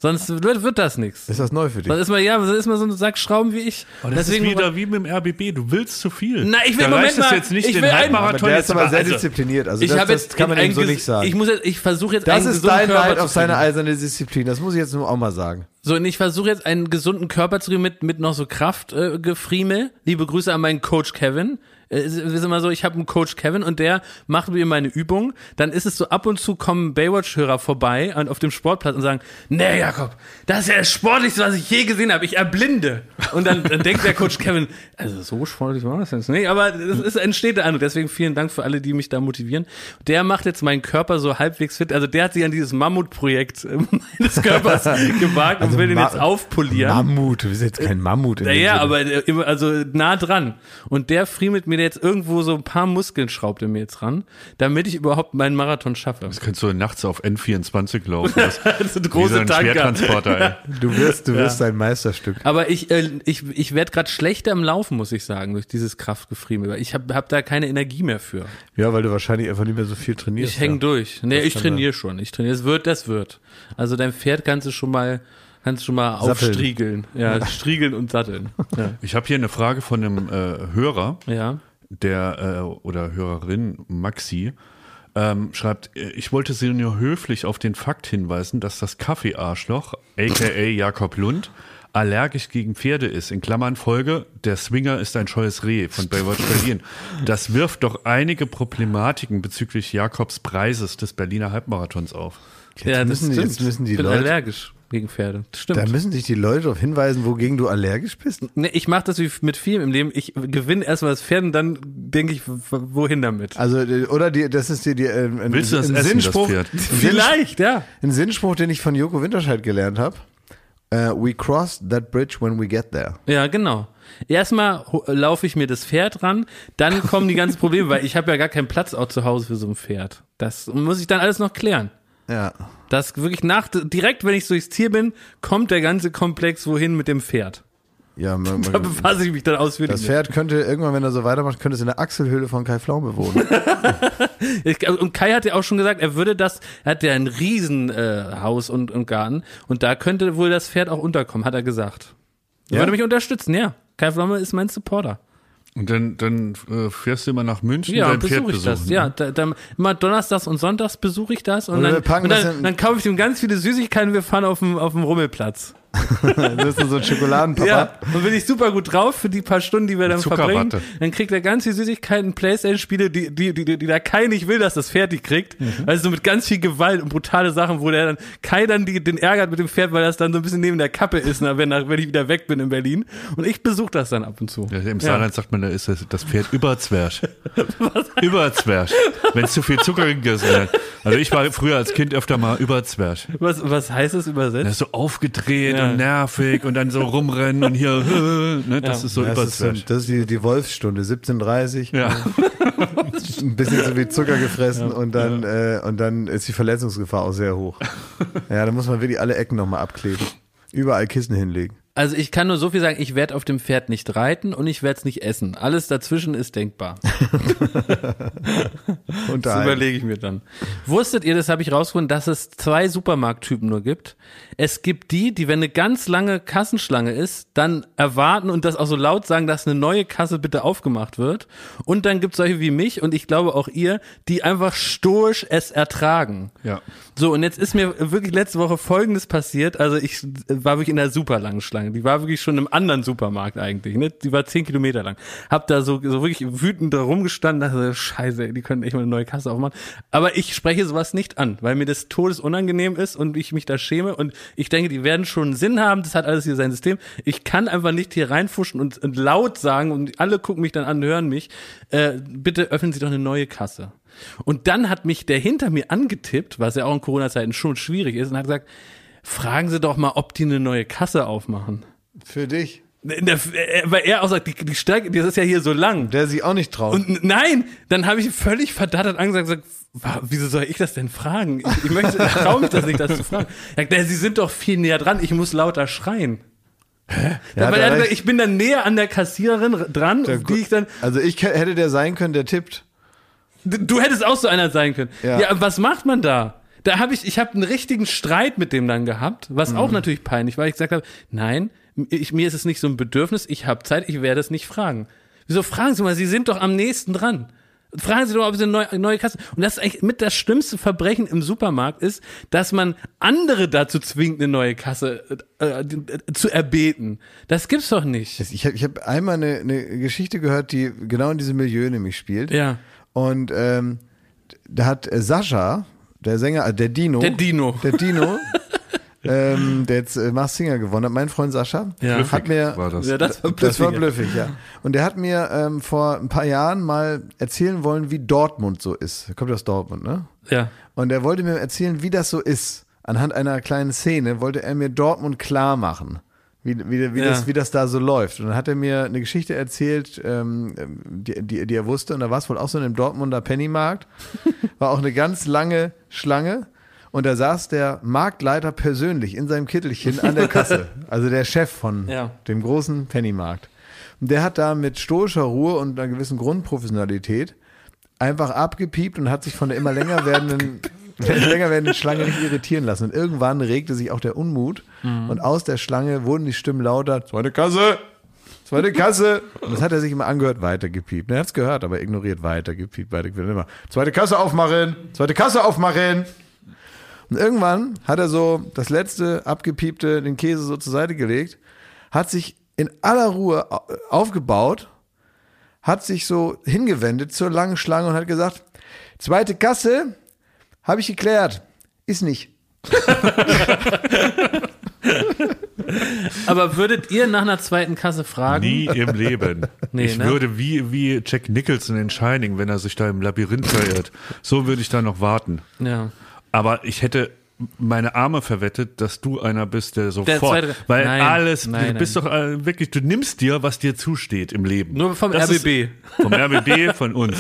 Sonst wird, wird das nichts. Ist das neu für dich? Sonst ist man, ja, sonst ist man so ein Sack Schrauben wie ich. Oh, das ist wieder wie mit dem RBB. Du willst zu viel. Na, ich will- da Moment mal, jetzt nicht, ich den will einen- Halbmarathon aber der jetzt ist aber sehr also, diszipliniert. Also ich das, habe das jetzt kann man ihm so nicht sagen. Ich muss jetzt, ich versuche jetzt das einen ist dein Körper Leid auf seine eiserne Disziplin. Das muss ich jetzt nur auch mal sagen. So, und ich versuche jetzt einen gesunden Körper zu kriegen mit, mit noch so Kraftgefriemel. Äh, Gefriemel. Liebe Grüße an meinen Coach Kevin. Äh, Es ist immer so, ich habe einen Coach Kevin und der macht mir meine Übung. Dann ist es so, ab und zu kommen Baywatch-Hörer vorbei an, auf dem Sportplatz und sagen, nee, Jakob, das ist ja das Sportlichste, was ich je gesehen habe. Ich erblinde. Und dann, dann denkt der Coach Kevin, also so sportlich war das jetzt. Nee, aber es ist, entsteht der Eindruck. Deswegen vielen Dank für alle, die mich da motivieren. Der macht jetzt meinen Körper so halbwegs fit. Also der hat sich an dieses Mammutprojekt äh, meines Körpers gewagt und will den jetzt aufpolieren. Mammut, du bist jetzt kein Mammut. Naja, aber äh, also nah dran. Und der friemelt mir jetzt irgendwo so ein paar Muskeln, schraubt er mir jetzt ran, damit ich überhaupt meinen Marathon schaffe. Das könntest du nachts auf N24 laufen. Das, Das ist ein wie so große ein. Schwertransporter, ey. Du wirst, du wirst ein Meisterstück. Aber ich, äh, ich, ich werde gerade schlechter im Laufen, muss ich sagen, durch dieses Kraftgefriemel. Ich habe hab da keine Energie mehr für. Ja, weil du wahrscheinlich einfach nicht mehr so viel trainierst. Ich häng ja. durch. Nee, ich kann trainiere schon. Ich trainiere. Es wird, das wird. Also dein Pferd kannst du schon mal, kannst du schon mal Satteln. aufstriegeln. Ja, striegeln und satteln. Ja. Ich habe hier eine Frage von einem äh, Hörer, ja. Der äh, oder Hörerin Maxi. Ähm, schreibt, äh, ich wollte Sie nur höflich auf den Fakt hinweisen, dass das Kaffeearschloch, aka Jakob Lund, allergisch gegen Pferde ist. In Klammern Folge, der Swinger ist ein scheues Reh von Baywatch Berlin. Das wirft doch einige Problematiken bezüglich Jakobs Preises des Berliner Halbmarathons auf. ja, das müssen die- stimmt. jetzt müssen die ich bin Leute- allergisch gegen Pferde. Das stimmt. Da müssen sich die Leute darauf hinweisen, wogegen du allergisch bist. Nee, ich mache das wie mit vielem im Leben. Ich gewinne erstmal das Pferd und dann denke ich, wohin damit. Also, äh, oder die, das ist dir die, äh, ein, Willst du das ein essen, das Sinnspruch, Pferd? Ein Vielleicht, ja. Ein Sinnspruch, den ich von Joko Winterscheid gelernt habe. Äh, we cross that bridge when we get there. Ja, genau. Erstmal laufe ich mir das Pferd ran, dann kommen die ganzen Probleme, weil ich habe ja gar keinen Platz auch zu Hause für so ein Pferd. Das muss ich dann alles noch klären. Ja. Das wirklich nach, direkt wenn ich durchs Tier bin, kommt der ganze Komplex wohin mit dem Pferd. Ja, man, Da man, befasse ich mich dann ausführlich das Pferd könnte irgendwann, wenn er so weitermacht, könnte es in der Achselhöhle von Kai Pflaume wohnen. Und Kai hat ja auch schon gesagt, er würde das, er hat ja ein riesen äh, Haus und, und Garten und da könnte wohl das Pferd auch unterkommen, hat er gesagt. Er Ja? würde mich unterstützen, ja. Kai Pflaume ist mein Supporter. Und dann, dann äh, fährst du immer nach München Ja, dein Pferd besuche ich besuchen. das. ne? Ja, da, da, immer donnerstags und sonntags besuche ich das und, Und dann, und dann, dann kaufe ich ihm ganz viele Süßigkeiten. Wir fahren auf dem, auf dem Rummelplatz. das ist so ein Schokoladenpapa. Ja, und bin ich super gut drauf für die paar Stunden, die wir dann verbringen. Dann kriegt er ganz viele Süßigkeiten, Playstation-Spiele, die, die, die, die, die da Kai nicht will, dass das Pferd die kriegt. Mhm. Also so mit ganz viel Gewalt und brutale Sachen, wo der dann Kai dann die, den ärgert mit dem Pferd, weil das dann so ein bisschen neben der Kappe ist, na, wenn, wenn ich wieder weg bin in Berlin. Und ich besuche das dann ab und zu. Ja, Im Saarland sagt man, da ist das, das Pferd überzwerg. überzwerg. Wenn es zu viel Zucker gegessen hat. Also ich war früher als Kind öfter mal überzwerg. Was, was heißt das Er übersetzt? ist so aufgedreht und nervig und dann so rumrennen und hier, ne, das ist so Das ist, so, das ist die, die Wolfsstunde, 17.30 Ja. ein bisschen so wie Zucker gefressen und dann äh, und dann ist die Verletzungsgefahr auch sehr hoch. Ja, da muss man wirklich alle Ecken nochmal abkleben. Überall Kissen hinlegen. Also ich kann nur so viel sagen, ich werde auf dem Pferd nicht reiten und ich werde es nicht essen. Alles dazwischen ist denkbar. Das Unterhalten. überlege ich mir dann. Wusstet ihr, das habe ich rausgefunden, dass es zwei Supermarkttypen nur gibt? Es gibt die, die, wenn eine ganz lange Kassenschlange ist, dann erwarten und das auch so laut sagen, dass eine neue Kasse bitte aufgemacht wird. Und dann gibt es solche wie mich und ich glaube auch ihr, die einfach stoisch es ertragen. Ja. So, und jetzt ist mir wirklich letzte Woche Folgendes passiert. Also ich war wirklich in einer super langen Schlange. Die war wirklich schon im anderen Supermarkt eigentlich. Ne? Die war zehn Kilometer lang. Hab da so, so wirklich wütend da rumgestanden. Dachte, scheiße, die können echt mal eine neue Kasse aufmachen. Aber ich spreche sowas nicht an, weil mir das todesunangenehm ist und ich mich da schäme. Und ich denke, die werden schon einen Sinn haben. Das hat alles hier sein System. Ich kann einfach nicht hier reinfuschen und, und laut sagen und alle gucken mich dann an, hören mich. Äh, bitte öffnen Sie doch eine neue Kasse. Und dann hat mich der hinter mir angetippt, was ja auch in Corona-Zeiten schon schwierig ist, und hat gesagt, fragen Sie doch mal, ob die eine neue Kasse aufmachen. Für dich, der, äh, weil er auch sagt, die, die Strecke, das ist ja hier so lang. der sich auch nicht traut. Und nein, dann habe ich völlig verdattert angesagt, gesagt, "Wa- wieso soll ich das denn fragen? Ich, ich möchte, ich traue mich das nicht, das zu fragen. Er sagt, "Na, Sie sind doch viel näher dran, ich muss lauter schreien. Ja, weil er gesagt, ich bin dann näher an der Kassiererin dran, Ja, die ich dann, also ich hätte der sein können, der tippt. Du hättest auch so einer sein können. Ja. Ja, was macht man da? Da habe ich, ich habe einen richtigen Streit mit dem dann gehabt, was Mhm. auch natürlich peinlich war. Ich gesagt habe, nein, ich, mir ist es nicht so ein Bedürfnis, ich habe Zeit, ich werde es nicht fragen. Wieso fragen Sie mal, Sie sind doch am nächsten dran. Fragen Sie doch, ob Sie eine neue, neue Kasse. Und das ist eigentlich mit das schlimmste Verbrechen im Supermarkt ist, dass man andere dazu zwingt, eine neue Kasse äh, äh, zu erbeten. Das gibt's doch nicht. Ich habe ich hab einmal eine, eine Geschichte gehört, die genau in diesem Milieu nämlich spielt. Ja. Und ähm, da hat äh, Sascha, der Sänger, äh, der Dino. Der Dino. Der Dino, ähm, der jetzt äh, Mars Singer gewonnen hat, mein Freund Sascha, Ja. hat mir war das. Ja, das war Das war blöffig, ja. Und der hat mir ähm, vor ein paar Jahren mal erzählen wollen, wie Dortmund so ist. Er kommt aus Dortmund, ne? Ja. Und er wollte mir erzählen, wie das so ist. Anhand einer kleinen Szene wollte er mir Dortmund klar machen. Wie, wie, wie, Ja. das, wie das da so läuft. Und dann hat er mir eine Geschichte erzählt, ähm, die, die, die er wusste. Und da war es wohl auch so in einem Dortmunder Pennymarkt. War auch eine ganz lange Schlange. Und da saß der Marktleiter persönlich in seinem Kittelchen an der Kasse. Also der Chef von Ja. dem großen Pennymarkt. Und der hat da mit stoischer Ruhe und einer gewissen Grundprofessionalität einfach abgepiept und hat sich von der immer länger werdenden, länger werdenden Schlange nicht irritieren lassen. Und irgendwann regte sich auch der Unmut und aus der Schlange wurden die Stimmen lauter, zweite Kasse, zweite Kasse. Und das hat er sich immer angehört, weitergepiept. Er hat es gehört, aber ignoriert, weitergepiept, weitergepiept. Immer, zweite Kasse aufmachen, zweite Kasse aufmachen. Und irgendwann hat er so das letzte abgepiepte, den Käse so zur Seite gelegt, hat sich in aller Ruhe au- aufgebaut, hat sich so hingewendet zur langen Schlange und hat gesagt, zweite Kasse, habe ich geklärt, ist nicht. Aber würdet ihr nach einer zweiten Kasse fragen? Nie im Leben. Nee, ich ne? würde wie, wie Jack Nicholson in Shining, wenn er sich da im Labyrinth verirrt. So würde ich da noch warten. Ja. Aber ich hätte meine Arme verwettet, dass du einer bist, der sofort, zweite- weil Nein, alles, nein, du bist doch äh, wirklich, du nimmst dir, was dir zusteht im Leben. Nur vom Das ist- RBB. vom RBB, von uns.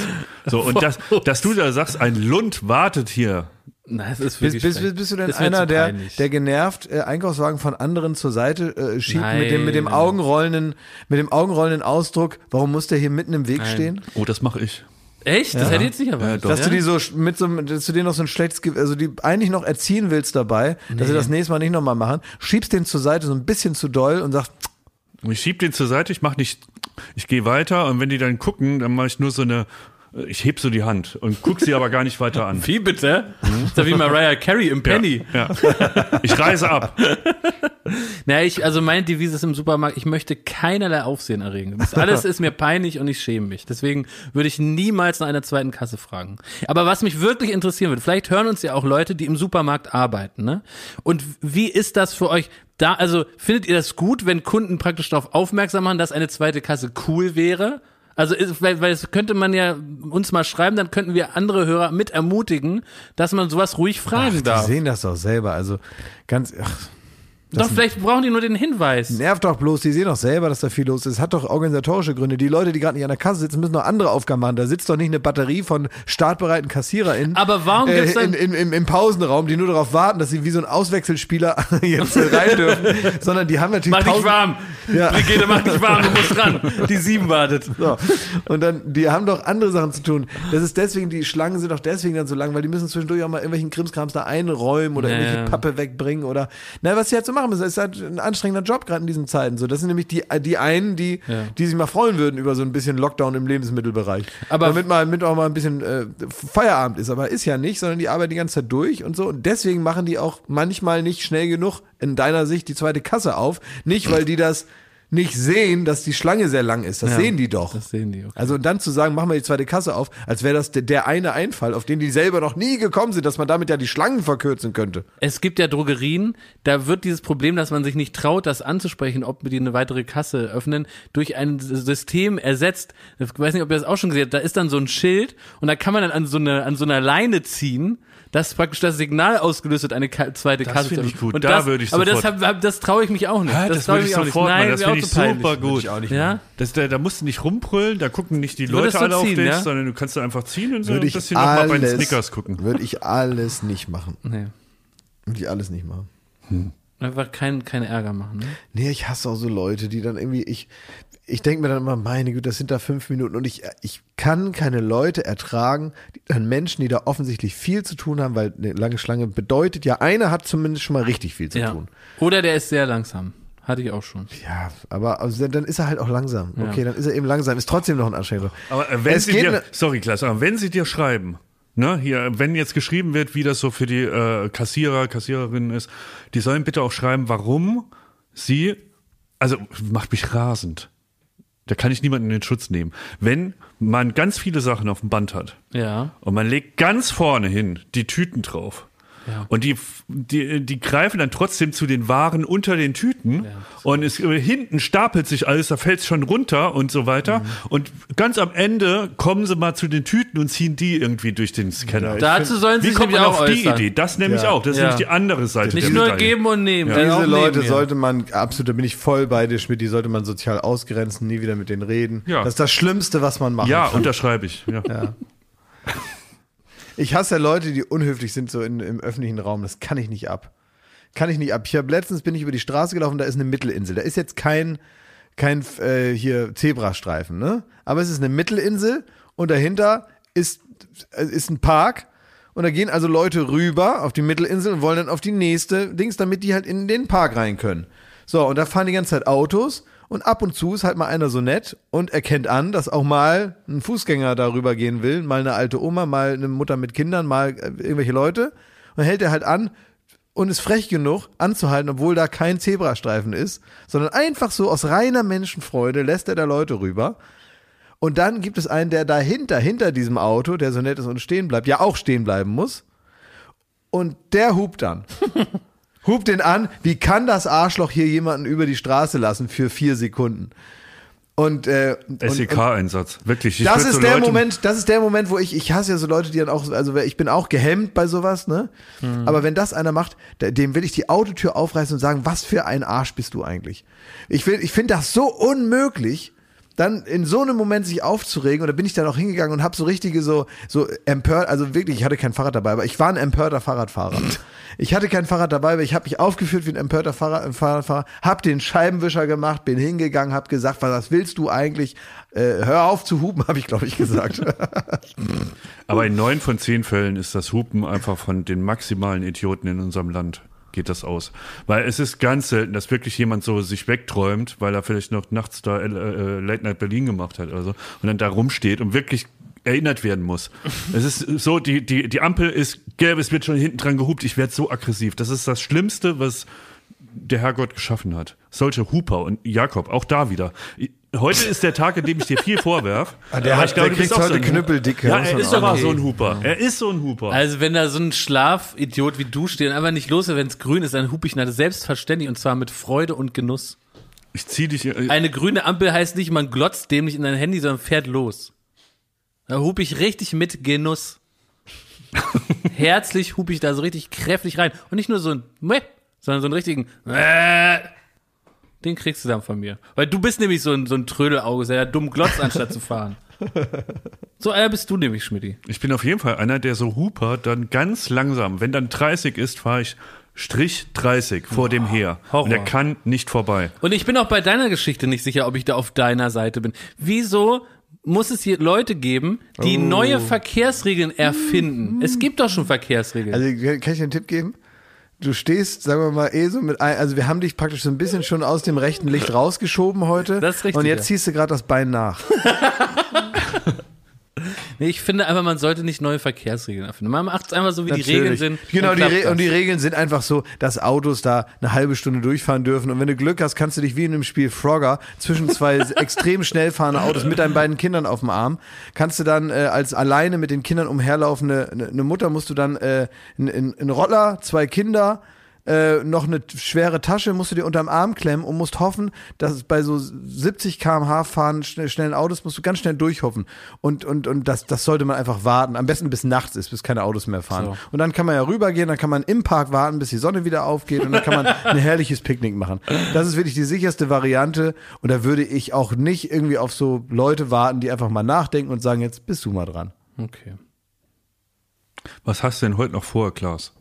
So, und das, dass du da sagst, ein Lund wartet hier. Nein, es ist Bist, bist, bist du denn Das einer, der, der genervt äh, Einkaufswagen von anderen zur Seite äh, schiebt Nein, mit dem, mit dem nein. Augenrollenden, mit dem Augenrollenden Ausdruck, warum muss der hier mitten im Weg Nein. stehen? Oh, das mache ich. Echt? Das hätte ich jetzt nicht erwartet. doch. Dass du die so mit so einem- dass du denen noch so ein schlechtes, Ge- also die eigentlich noch erziehen willst dabei, dass sie das nächste Mal nicht nochmal machen, schiebst den zur Seite so ein bisschen zu doll und sagst, ich schieb den zur Seite, ich mach nicht, ich gehe weiter und wenn die dann gucken, dann mache ich nur so eine, ich heb so die Hand und guck sie aber gar nicht weiter an. Wie bitte? Das ist ja wie Mariah Carey im Penny. Ja. Ich reise ab. Naja, ich, also meine Devise ist im Supermarkt, ich möchte keinerlei Aufsehen erregen. Das alles ist mir peinlich und ich schäme mich. Deswegen würde ich niemals nach einer zweiten Kasse fragen. Aber was mich wirklich interessieren würde, vielleicht hören uns ja auch Leute, die im Supermarkt arbeiten, ne? Und wie ist das für euch? Da, also, findet ihr das gut, wenn Kunden praktisch darauf aufmerksam machen, dass eine zweite Kasse cool wäre? Also, weil, weil das könnte man ja uns mal schreiben, dann könnten wir andere Hörer mit ermutigen, dass man sowas ruhig fragen die darf. sehen das doch selber. Also ganz, ach, Doch, vielleicht brauchen die nur den Hinweis. Nervt doch bloß, die sehen doch selber, dass da viel los ist. Hat doch organisatorische Gründe. Die Leute, die gerade nicht an der Kasse sitzen, müssen noch andere Aufgaben machen. Da sitzt doch nicht eine Batterie von startbereiten KassiererInnen Aber warum gibt's äh, in, dann- in, im, im Pausenraum, die nur darauf warten, dass sie wie so ein Auswechselspieler jetzt äh, rein dürfen, sondern die haben natürlich Mach dich warm. Ja. Brigitte, mach dich warm, du musst ran. Die sieben wartet. So. Und dann, die haben doch andere Sachen zu tun. Das ist deswegen, die Schlangen sind doch deswegen dann so lang, weil die müssen zwischendurch auch mal irgendwelchen Krimskrams da einräumen oder Ja, irgendwelche. Pappe wegbringen oder, na, was sie halt so machen müssen. Das ist halt ein anstrengender Job gerade in diesen Zeiten. So, das sind nämlich die, die einen, die, Ja. die sich mal freuen würden über so ein bisschen Lockdown im Lebensmittelbereich. Aber- damit mal, damit auch mal ein bisschen äh, Feierabend ist. Aber ist ja nicht, sondern die arbeiten die ganze Zeit durch und so. Und deswegen machen die auch manchmal nicht schnell genug in deiner Sicht die zweite Kasse auf. Nicht, weil die das nicht sehen, dass die Schlange sehr lang ist. Das Ja. sehen die doch. Das sehen die, okay. Also und dann zu sagen, machen wir die zweite Kasse auf, als wäre das der, der eine Einfall, auf den die selber noch nie gekommen sind, dass man damit ja die Schlangen verkürzen könnte. Es gibt ja Drogerien, da wird dieses Problem, dass man sich nicht traut, das anzusprechen, ob wir die eine weitere Kasse öffnen, durch ein System ersetzt. Ich weiß nicht, ob ihr das auch schon gesehen habt. Da ist dann so ein Schild und da kann man dann an so, eine, an so einer Leine ziehen, dass praktisch das Signal ausgelöst wird, eine Ka zweite Das Kasse finde zu ich öffnen. gut. Und Da das, würde ich Aber das, sofort- hab, hab, das traue ich mich auch nicht. Ja, das trau würde ich mich auch nicht. sofort Nein, machen. Das finde auch ich peinlich. super gut. auch nicht Ja? Das, da, da musst du nicht rumbrüllen, da gucken nicht die Würdest Leute du alle auf ziehen, dich, ja? sondern du kannst da einfach ziehen und so Würde ein ich bisschen noch mal bei den alles, Snickers gucken. würde ich alles nicht machen. Nee. Würde ich alles nicht machen. Einfach kein, kein Ärger machen. Ne? Nee, ich hasse auch so Leute, die dann irgendwie, ich, ich denke mir dann immer, meine Güte, das sind da fünf Minuten und ich, ich kann keine Leute ertragen, die, dann Menschen, die da offensichtlich viel zu tun haben, weil eine lange Schlange bedeutet ja, einer hat zumindest schon mal richtig viel zu Ja. tun. Oder der ist sehr langsam. Hatte ich auch schon. Ja, aber also dann ist er halt auch langsam. Ja. Okay, dann ist er eben langsam, ist trotzdem noch ein Anstrengender. Aber äh, wenn Es sie geht dir, ne- sorry Klaas, aber wenn sie dir schreiben, ne, hier, wenn jetzt geschrieben wird, wie das so für die äh, Kassierer, Kassiererinnen ist, die sollen bitte auch schreiben, warum sie, also macht mich rasend. Da kann ich niemanden in den Schutz nehmen. Wenn man ganz viele Sachen auf dem Band hat Ja. und man legt ganz vorne hin die Tüten drauf. Ja. Und die, die, die greifen dann trotzdem zu den Waren unter den Tüten und es, äh, hinten stapelt sich alles, da fällt es schon runter und so weiter. Mhm. Und ganz am Ende kommen sie mal zu den Tüten und ziehen die irgendwie durch den Scanner. Dazu sollen sie Wie sich kommt man auf die äußern. Idee? Das nämlich Ja. auch. Das ist Ja. nämlich die andere Seite. Nicht der nur Medaille. geben und nehmen. Diese nehmen Leute hier. sollte man, absolut, da bin ich voll bei dir, Schmidt, die sollte man sozial ausgrenzen, nie wieder mit denen reden. Ja. Das ist das Schlimmste, was man machen Ja, kann. unterschreibe ich. Ja. Ich hasse ja Leute, die unhöflich sind so in, im öffentlichen Raum. Das kann ich nicht ab. Kann ich nicht ab. Ich habe letztens bin ich über die Straße gelaufen, da ist eine Mittelinsel. Da ist jetzt kein kein äh, hier Zebrastreifen, ne? Aber es ist eine Mittelinsel und dahinter ist äh, ist ein Park und da gehen also Leute rüber auf die Mittelinsel und wollen dann auf die nächste Dings, damit die halt in den Park rein können. So, und da fahren die ganze Zeit Autos und ab und zu ist halt mal einer so nett und erkennt an, dass auch mal ein Fußgänger darüber gehen will, mal eine alte Oma, mal eine Mutter mit Kindern, mal äh, irgendwelche Leute und hält er halt an und ist frech genug anzuhalten, obwohl da kein Zebrastreifen ist, sondern einfach so aus reiner Menschenfreude lässt er da Leute rüber. Und dann gibt es einen, der dahinter, hinter diesem Auto, der so nett ist und stehen bleibt, ja auch stehen bleiben muss. Und der hupt dann. hupt den an. Wie kann das Arschloch hier jemanden über die Straße lassen für vier Sekunden? Und, äh, SEK-Einsatz. Wirklich. Ich das ist so der Leute- Moment, das ist der Moment, wo ich, ich hasse ja so Leute, die dann auch, also ich bin auch gehemmt bei sowas, ne? Mhm. Aber wenn das einer macht, dem will ich die Autotür aufreißen und sagen, was für ein Arsch bist du eigentlich? Ich will, ich finde das so unmöglich, dann in so einem Moment sich aufzuregen und da bin ich dann auch hingegangen und habe so richtige so so empört, also wirklich, ich hatte kein Fahrrad dabei, aber ich war ein empörter Fahrradfahrer. Ich hatte kein Fahrrad dabei, aber ich habe mich aufgeführt wie ein empörter Fahrrad, Fahrradfahrer, hab den Scheibenwischer gemacht, bin hingegangen, hab gesagt, was, was willst du eigentlich? Äh, hör auf zu hupen, habe ich glaube ich gesagt. Aber in neun von zehn Fällen ist das Hupen einfach von den maximalen Idioten in unserem Land geht das aus. Weil es ist ganz selten, dass wirklich jemand so sich wegträumt, weil er vielleicht noch nachts da äh, äh, Late Night Berlin gemacht hat oder so und dann da rumsteht und wirklich erinnert werden muss. Es ist so, die, die, die Ampel ist gelb, es wird schon hinten dran gehupt, ich werde so aggressiv. Das ist das Schlimmste, was der Herrgott geschaffen hat. Solche Huper und Jakob, auch da wieder. Heute ist der Tag, in dem ich dir viel vorwerf. Ah, der Aber hat- ich glaube, der du bist kriegt so heute ein- Knüppeldicke, Ja, er ist auch aber sagen. so ein Huper. Er ist so ein Huper. Also wenn da so ein Schlafidiot wie du steht und einfach nicht los ist, wenn es grün ist, dann hupe ich nach selbstverständlich und zwar mit Freude und Genuss. Ich zieh dich. Äh, Eine grüne Ampel heißt nicht, man glotzt dämlich in dein Handy, sondern fährt los. Da hupe ich richtig mit Genuss. Herzlich hupe ich da so richtig kräftig rein. Und nicht nur so ein Meh, sondern so einen richtigen äh, den kriegst du dann von mir. Weil du bist nämlich so ein, so ein Trödelauge, der dumm glotzt, anstatt zu fahren. So einer bist du nämlich, Schmidti. Ich bin auf jeden Fall einer, der so hupert, dann ganz langsam. Wenn dann 30 ist, fahre ich Strich 30 vor dem her. Horror. Und er kann nicht vorbei. Und ich bin auch bei deiner Geschichte nicht sicher, ob ich da auf deiner Seite bin. Wieso muss es hier Leute geben, die Oh. neue Verkehrsregeln erfinden? Es gibt doch schon Verkehrsregeln. Also kann ich dir einen Tipp geben? Du stehst, sagen wir mal, eh so mit ein, also wir haben dich praktisch so ein bisschen schon aus dem rechten Licht rausgeschoben heute. Das ist richtig, Und jetzt ja. ziehst du gerade das Bein nach. nee, ich finde einfach, man sollte nicht neue Verkehrsregeln erfinden. Man macht es einfach so, wie die Regeln Natürlich. sind. Genau, die Re das. und die Regeln sind einfach so, dass Autos da eine halbe Stunde durchfahren dürfen. Und wenn du Glück hast, kannst du dich wie in dem Spiel Frogger zwischen zwei extrem schnell fahrende Autos mit deinen beiden Kindern auf dem Arm, kannst du dann äh, als alleine mit den Kindern umherlaufende eine, eine Mutter musst du dann äh, ein, ein Roller, zwei Kinder, äh, noch eine schwere Tasche musst du dir unterm Arm klemmen und musst hoffen, dass bei so 70 km/h fahren schnell, schnellen Autos musst du ganz schnell durchhoffen. Und, und, und das, das sollte man einfach warten. Am besten bis nachts ist, bis keine Autos mehr fahren. So. Und dann kann man ja rübergehen, dann kann man im Park warten, bis die Sonne wieder aufgeht und dann kann man ein herrliches Picknick machen. Das ist wirklich die sicherste Variante und da würde ich auch nicht irgendwie auf so Leute warten, die einfach mal nachdenken und sagen, jetzt bist du mal dran. Okay. Was hast du denn heute noch vor, Klaus?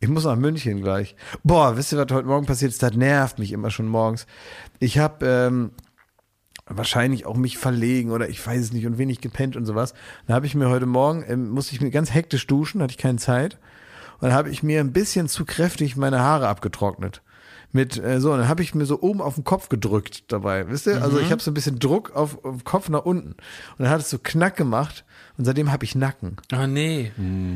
Ich muss nach München gleich. Boah, wisst ihr, was heute Morgen passiert ist? Das nervt mich immer schon morgens. Ich habe ähm, wahrscheinlich auch mich verlegen oder ich weiß es nicht und wenig gepennt und sowas. Dann habe ich mir heute Morgen, ähm, musste ich mir ganz hektisch duschen, hatte ich keine Zeit. Und dann habe ich mir ein bisschen zu kräftig meine Haare abgetrocknet. Mit äh, so, und dann habe ich mir so oben auf den Kopf gedrückt dabei, wisst ihr? Also ich habe so ein bisschen Druck auf, auf den Kopf nach unten. Und dann hat es so Knack gemacht und seitdem habe ich Nacken. Ah, nee.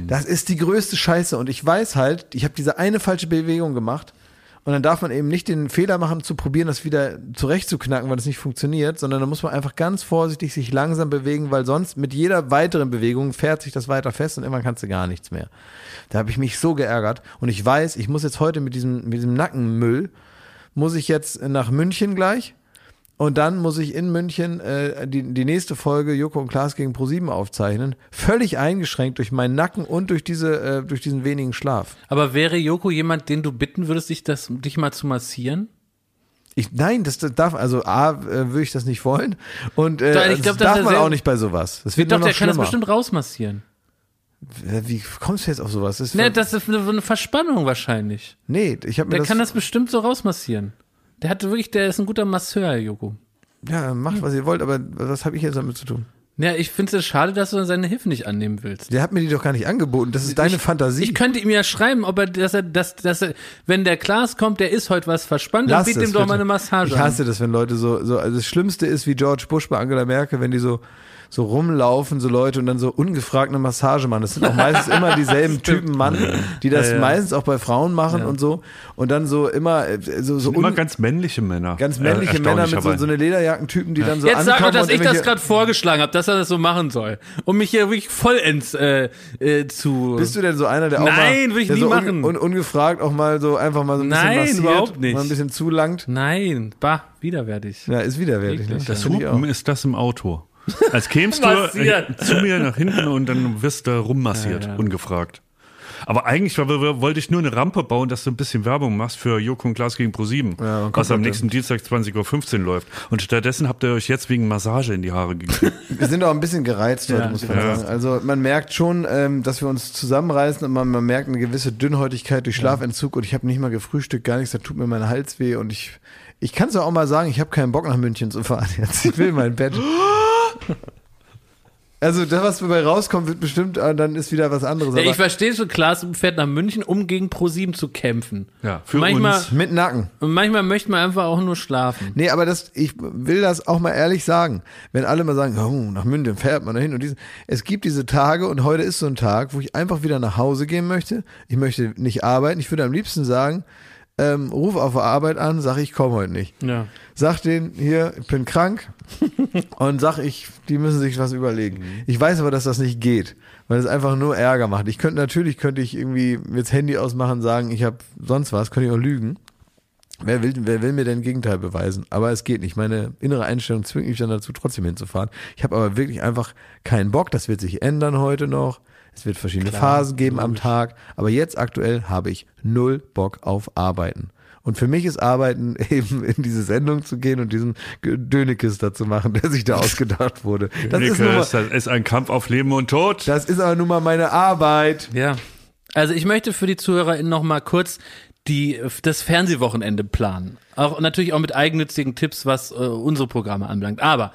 Das ist die größte Scheiße und ich weiß halt, ich habe diese eine falsche Bewegung gemacht und dann darf man eben nicht den Fehler machen, zu probieren, das wieder zurechtzuknacken, weil das nicht funktioniert, sondern da muss man einfach ganz vorsichtig sich langsam bewegen, weil sonst mit jeder weiteren Bewegung fährt sich das weiter fest und irgendwann kannst du gar nichts mehr. Da habe ich mich so geärgert und ich weiß, ich muss jetzt heute mit diesem, mit diesem Nackenmüll, muss ich jetzt nach München gleich und dann muss ich in München äh, die, die nächste Folge Joko und Klaas gegen ProSieben aufzeichnen. Völlig eingeschränkt durch meinen Nacken und durch diese, äh, durch diesen wenigen Schlaf. Aber wäre Joko jemand, den du bitten würdest, dich, das, dich mal zu massieren? Ich, nein, das, das darf, also A, äh, würde ich das nicht wollen. Und äh, ich glaub, das darf man auch nicht bei sowas. Das wird Doch, nur noch der kann das schlimmer. bestimmt rausmassieren. Wie kommst du jetzt auf sowas? Das ist Ne, ver- das ist eine, eine Verspannung wahrscheinlich. nee, ich habe mir Der das, kann das bestimmt so rausmassieren. Der hat wirklich, der ist ein guter Masseur, Joko. Ja, macht, was ihr wollt, aber was habe ich jetzt damit zu tun? Ja, ich finde es schade, dass du seine Hilfe nicht annehmen willst. Der hat mir die doch gar nicht angeboten. Das ist deine ich, Fantasie. Ich könnte ihm ja schreiben, ob er, dass er, dass, dass er, wenn der Klaas kommt, der ist heute was verspannt, dann Lass biet es, ihm doch bitte. mal eine Massage Ich hasse das, wenn Leute so, so, also das Schlimmste ist wie George Bush bei Angela Merkel, wenn die so, so rumlaufen, so Leute und dann so ungefragt eine Massage machen. Das sind auch meistens immer dieselben Typen Mann, die das meistens auch bei Frauen machen und so. Und dann so immer, äh, so, so Immer ganz männliche Männer. ganz männliche äh, Männer mit so, so eine Lederjackentypen, die dann so Jetzt sag doch, dass und ich das gerade vorgeschlagen habe, dass er das so machen soll. Um mich hier wirklich vollends äh, äh, zu. Bist du denn so einer, der auch Nein, mal, will ich nie so machen. Un, ungefragt auch mal so einfach mal so ein bisschen Nein, massiert, überhaupt nicht. mal ein bisschen zulangt? Nein, bah, widerwärtig. Ja, ist widerwärtig. Ne? Das. Hupen ist das im Auto. Als kämst du zu mir nach hinten und dann wirst du rummassiert, Ja, ja. ungefragt. Aber eigentlich wollte ich nur eine Rampe bauen, dass du ein bisschen Werbung machst für Joko und Klaas gegen ProSieben, Ja, was am nächsten Dienstag 20.15 Uhr läuft. Und stattdessen habt ihr euch jetzt wegen Massage in die Haare gegeben. Wir sind auch ein bisschen gereizt heute, Ja, muss man ja. sagen. Also man merkt schon, ähm, dass wir uns zusammenreißen und man, man merkt eine gewisse Dünnhäutigkeit durch Schlafentzug und ich habe nicht mal gefrühstückt, gar nichts, da tut mir mein Hals weh und ich, ich kann es auch mal sagen, ich habe keinen Bock nach München zu fahren jetzt. Ich will mein Bett. Also das, was dabei rauskommt, wird bestimmt, äh, dann ist wieder was anderes. Ja, ich verstehe schon, Klaas fährt nach München, um gegen ProSieben zu kämpfen. Ja, für manchmal, uns. mit Nacken. Und manchmal möchte man einfach auch nur schlafen. Nee, aber das, ich will das auch mal ehrlich sagen. Wenn alle mal sagen, oh, nach München fährt man dahin und diesen. Es gibt diese Tage und heute ist so ein Tag, wo ich einfach wieder nach Hause gehen möchte. Ich möchte nicht arbeiten. Ich würde am liebsten sagen, ähm, ruf auf der Arbeit an, sag ich komme heute nicht. Ja. Sag denen hier, ich bin krank und sag ich, die müssen sich was überlegen. Ich weiß aber, dass das nicht geht, weil es einfach nur Ärger macht. Ich könnte natürlich könnte ich irgendwie jetzt Handy ausmachen, sagen, ich habe sonst was, könnte ich auch lügen. Wer will, wer will mir denn Gegenteil beweisen? Aber es geht nicht. Meine innere Einstellung zwingt mich dann dazu, trotzdem hinzufahren. Ich habe aber wirklich einfach keinen Bock. Das wird sich ändern heute noch. Es wird verschiedene Phasen geben am Tag. Aber jetzt aktuell habe ich null Bock auf Arbeiten. Und für mich ist Arbeiten eben in diese Sendung zu gehen und diesen Dönekes da zu machen, der sich da ausgedacht wurde. Das ist, mal, das ist ein Kampf auf Leben und Tod. das ist aber nun mal meine Arbeit. Ja. Also ich möchte für die ZuhörerInnen noch mal kurz die, das Fernsehwochenende planen. Auch natürlich auch mit eigennützigen Tipps, was äh, unsere Programme anbelangt. Aber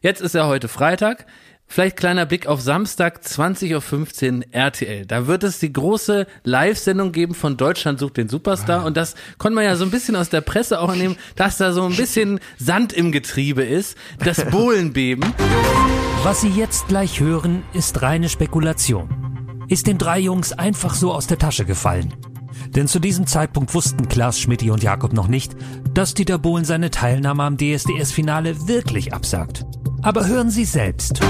jetzt ist ja heute Freitag. Vielleicht kleiner Blick auf Samstag 20.15 Uhr RTL. Da wird es die große Live-Sendung geben von Deutschland sucht den Superstar. Und das konnte man ja so ein bisschen aus der Presse auch nehmen, dass da so ein bisschen Sand im Getriebe ist. Das Bohlenbeben. Was Sie jetzt gleich hören, ist reine Spekulation. Ist den drei Jungs einfach so aus der Tasche gefallen. Denn zu diesem Zeitpunkt wussten Klaas, Schmidti und Jakob noch nicht, dass Dieter Bohlen seine Teilnahme am DSDS-Finale wirklich absagt. Aber hören Sie selbst.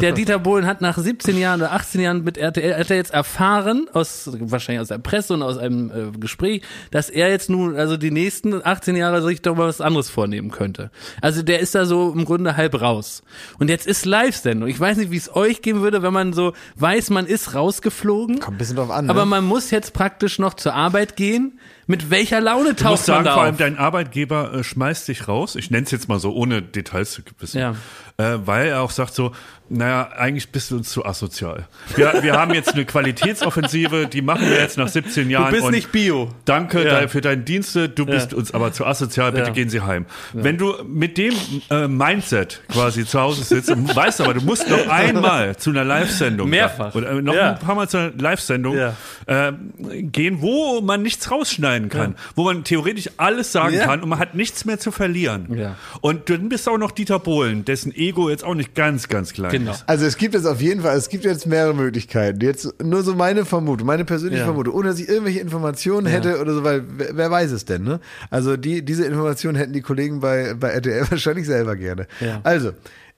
Der Dieter Bohlen hat nach 17 Jahren oder 18 Jahren mit RTL, hat er jetzt erfahren, aus, wahrscheinlich aus der Presse und aus einem äh, Gespräch, dass er jetzt nun, also die nächsten 18 Jahre sich doch mal was anderes vornehmen könnte. Also der ist da so im Grunde halb raus. Und jetzt ist Live-Sendung. Ich weiß nicht, wie es euch gehen würde, wenn man so weiß, man ist rausgeflogen. Kommt ein bisschen drauf an. Aber ne? man muss jetzt praktisch noch zur Arbeit gehen. Mit welcher Laune Du musst taucht man sagen, da vor allem dein Arbeitgeber äh, schmeißt dich raus. Ich nenne es jetzt mal so, ohne Details zu wissen. Ja. Äh, weil er auch sagt so, naja, eigentlich bist du uns zu asozial. Wir, wir haben jetzt eine Qualitätsoffensive, die machen wir jetzt nach 17 Jahren. Du bist und nicht Bio. Danke Ja. für deine Dienste, du bist uns aber zu asozial, bitte Ja. gehen Sie heim. Wenn du mit dem äh, Mindset quasi zu Hause sitzt und weißt aber, du musst noch einmal zu einer Live-Sendung Mehrfach. oder äh, noch Ja. ein paar Mal zu einer Live-Sendung Ja. äh, gehen, wo man nichts rausschneiden kann, wo man theoretisch alles sagen Ja. kann und man hat nichts mehr zu verlieren. Ja. Und dann bist du auch noch Dieter Bohlen, dessen Ego jetzt auch nicht ganz, ganz klein Genau. ist. Also es gibt jetzt auf jeden Fall, es gibt jetzt mehrere Möglichkeiten. Jetzt nur so meine Vermutung, meine persönliche Ja. Vermutung, ohne dass ich irgendwelche Informationen hätte oder so, weil wer, wer weiß es denn, ne? Also die, diese Informationen hätten die Kollegen bei, bei RTL wahrscheinlich selber gerne. Ja. Also,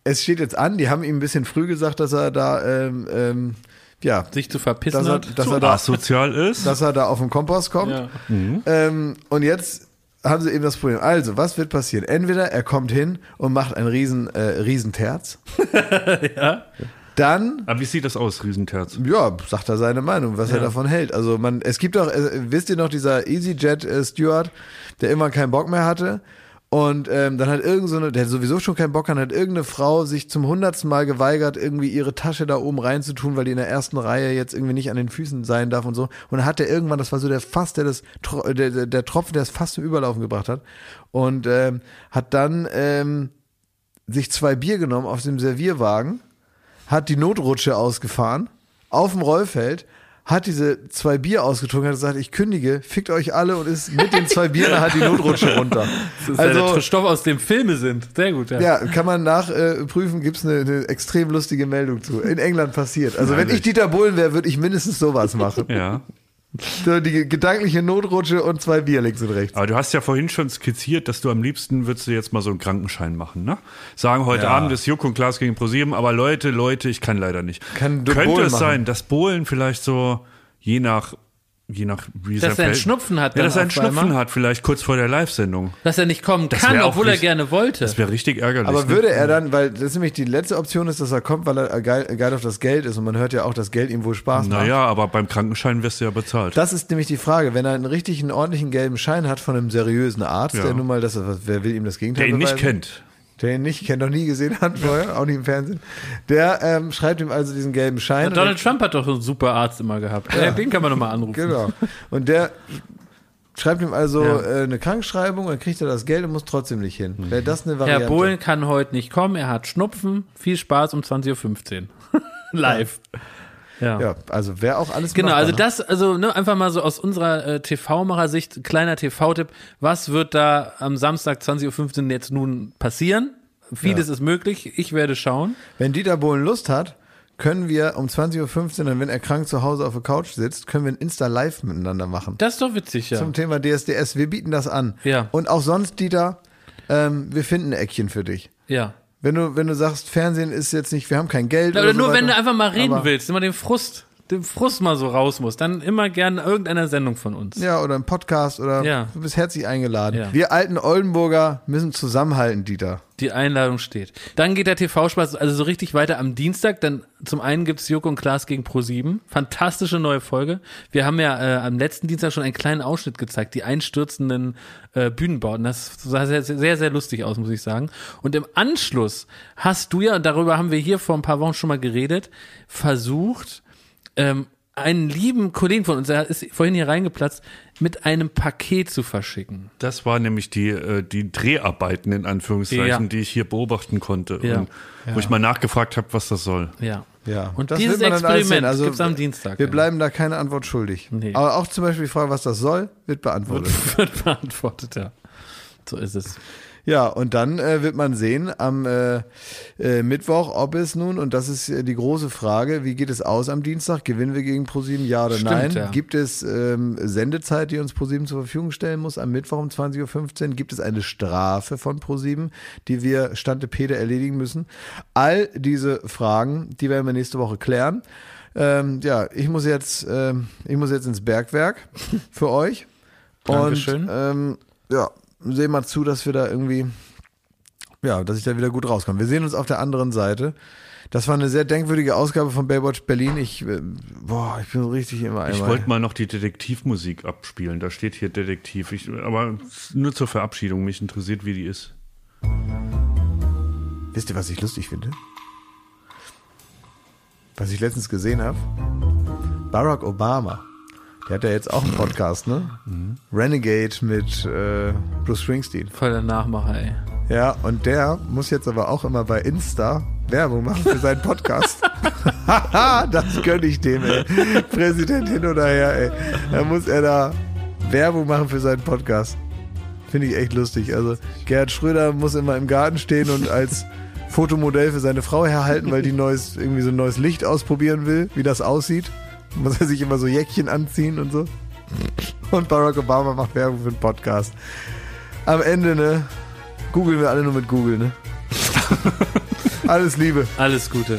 es steht jetzt an, die haben ihm ein bisschen früh gesagt, dass er da, ähm, ähm, ja, Sich zu verpissen dass er, hat. dass So er da asozial ist. dass er da auf den Kompost kommt. Ja. Ähm, und jetzt haben sie eben das Problem. Also, was wird passieren? Entweder er kommt hin und macht einen riesen, äh, riesen Terz. Dann aber wie sieht das aus, Riesenterz? ja, sagt er seine Meinung, was er davon hält. Also man, es gibt auch, äh, wisst ihr noch, dieser EasyJet äh, Steward, der immer keinen Bock mehr hatte. Und ähm, dann hat irgend so eine, der sowieso schon keinen Bock hat, hat irgendeine Frau sich zum hundertsten Mal geweigert, irgendwie ihre Tasche da oben reinzutun, weil die in der ersten Reihe jetzt irgendwie nicht an den Füßen sein darf und so. Und dann hat er irgendwann, das war so der Fass, der das, Tro- der, der, der Tropfen, der es fast zum Überlaufen gebracht hat. Und ähm, hat dann ähm, sich zwei Bier genommen aus dem Servierwagen, hat die Notrutsche ausgefahren, auf dem Rollfeld, hat diese zwei Bier ausgetrunken, hat gesagt, ich kündige, fickt euch alle und ist mit den zwei Bieren hat die Notrutsche runter. Das ist ja Also, der Stoff, aus dem Filme sind. Sehr gut, ja. ja, kann man nachprüfen, gibt's eine, eine extrem lustige Meldung zu. In England passiert. Also wenn ich Dieter Bohlen wäre, würde ich mindestens sowas machen. Ja. So die gedankliche Notrutsche und zwei Bier links und rechts. Aber du hast ja vorhin schon skizziert, dass du am liebsten würdest du jetzt mal so einen Krankenschein machen, ne? Sagen, heute Abend ist Juck und Klaas gegen ProSieben, aber Leute, Leute, ich kann leider nicht. Kann du Könnte Bohlen es machen? sein, dass Bohlen vielleicht so, je nach, je nach wie Dass er einen Schnupfen hat Ja, dass er einen auf einmal. Schnupfen hat, vielleicht kurz vor der Live-Sendung. Dass er nicht kommen Das kann, obwohl er richtig- gerne wollte. Das wäre richtig ärgerlich. Aber ne? würde er dann, weil das ist nämlich die letzte Option ist, dass er kommt, weil er geil, geil auf das Geld ist und man hört ja auch, dass Geld ihm wohl Spaß macht. Naja, aber beim Krankenschein wirst du ja bezahlt. Das ist nämlich die Frage, wenn er einen richtigen, ordentlichen gelben Schein hat von einem seriösen Arzt, Ja. der nun mal das, wer will ihm das Gegenteil der ihn nicht beweisen? kennt. Der ihn nicht kennt, noch nie gesehen hat vorher, auch nicht im Fernsehen. Der ähm, schreibt ihm also diesen gelben Schein. und Donald Trump hat doch so einen super Arzt immer gehabt. Ja. Den kann man nochmal anrufen. Genau. Und der schreibt ihm also Ja. äh, eine Krankschreibung, dann kriegt er das Geld und muss trotzdem nicht hin. Mhm. Wäre das eine Variante? Herr Bohlen kann heute nicht kommen, er hat Schnupfen. Viel Spaß um 20.15 Uhr. Live. Ja. Ja, also wäre auch alles Genau, machbar, also das, also ne, einfach mal so aus unserer äh, TV-Macher-Sicht, kleiner TV-Tipp, was wird da am Samstag 20.15 Uhr jetzt nun passieren? Vieles ist möglich, ich werde schauen. Wenn Dieter Bohlen Lust hat, können wir um 20.15 Uhr, dann, wenn er krank zu Hause auf der Couch sitzt, können wir ein Insta-Live miteinander machen. Das ist doch witzig, ja. Zum Thema DSDS. Wir bieten das an. Ja. Und auch sonst, Dieter, ähm, wir finden ein Eckchen für dich. Ja. Wenn du, wenn du sagst, Fernsehen ist jetzt nicht, wir haben kein Geld. Oder oder nur so wenn du einfach mal reden Aber- willst, immer den Frust den Frust mal so raus muss, dann immer gerne irgendeiner Sendung von uns. Ja, oder im Podcast oder Ja. du bist herzlich eingeladen. Ja. Wir alten Oldenburger müssen zusammenhalten, Dieter. Die Einladung steht. Dann geht der TV-Spaß also so richtig weiter am Dienstag. Dann zum einen gibt's Joko und Klaas gegen Pro7. Fantastische neue Folge. Wir haben ja äh, am letzten Dienstag schon einen kleinen Ausschnitt gezeigt, die einstürzenden äh, Bühnenbauten. Das sah sehr, sehr, sehr lustig aus, muss ich sagen. Und im Anschluss hast du ja, und darüber haben wir hier vor ein paar Wochen schon mal geredet, versucht, ähm, einen lieben Kollegen von uns, der ist vorhin hier reingeplatzt, mit einem Paket zu verschicken. Das war nämlich die, äh, die Dreharbeiten in Anführungszeichen, Ja. die ich hier beobachten konnte. Ja. Und wo ich mal nachgefragt habe, was das soll. Ja. Ja, Und das dieses Experiment. Also, gibt's am Dienstag. Wir ja. bleiben da keine Antwort schuldig. Nee. Aber auch zum Beispiel die Frage, was das soll, wird beantwortet. wird beantwortet, ja. So ist es. Ja, und dann äh, wird man sehen am äh, äh, Mittwoch, ob es nun, und das ist äh, die große Frage, wie geht es aus am Dienstag? Gewinnen wir gegen ProSieben, ja oder Stimmt, nein? ja. Gibt es ähm, Sendezeit, die uns ProSieben zur Verfügung stellen muss am Mittwoch um 20.15 Uhr? Gibt es eine Strafe von ProSieben, die wir Stante Pede erledigen müssen? All diese Fragen, die werden wir nächste Woche klären. Ähm, ja, ich muss jetzt, ähm, ich muss jetzt ins Bergwerk für euch. Dankeschön. Und ähm, ja, sehen mal zu, dass wir da irgendwie, ja, dass ich da wieder gut rauskomme. Wir sehen uns auf der anderen Seite. Das war eine sehr denkwürdige Ausgabe von Baywatch Berlin. Ich, äh, boah, ich bin so richtig immer einmal. Ich wollte mal noch die Detektivmusik abspielen. Da steht hier Detektiv. Ich, aber nur zur Verabschiedung. Mich interessiert, wie die ist. Wisst ihr, was ich lustig finde? Was ich letztens gesehen habe? Barack Obama. Der hat ja jetzt auch einen Podcast, ne? Renegade mit äh, Bruce Springsteen. Voll der Nachmacher, ey. Ja, und der muss jetzt aber auch immer bei Insta Werbung machen für seinen Podcast. Haha, das gönn ich dem, ey. Präsident hin oder her, ey. Da muss er da Werbung machen für seinen Podcast. Finde ich echt lustig. Also Gerhard Schröder muss immer im Garten stehen und als Fotomodell für seine Frau herhalten, weil die neues, irgendwie so ein neues Licht ausprobieren will, wie das aussieht. Muss er sich immer so Jäckchen anziehen und so. Und Barack Obama macht Werbung für einen Podcast. Am Ende, ne, googeln wir alle nur mit Google, ne? Alles Liebe. Alles Gute.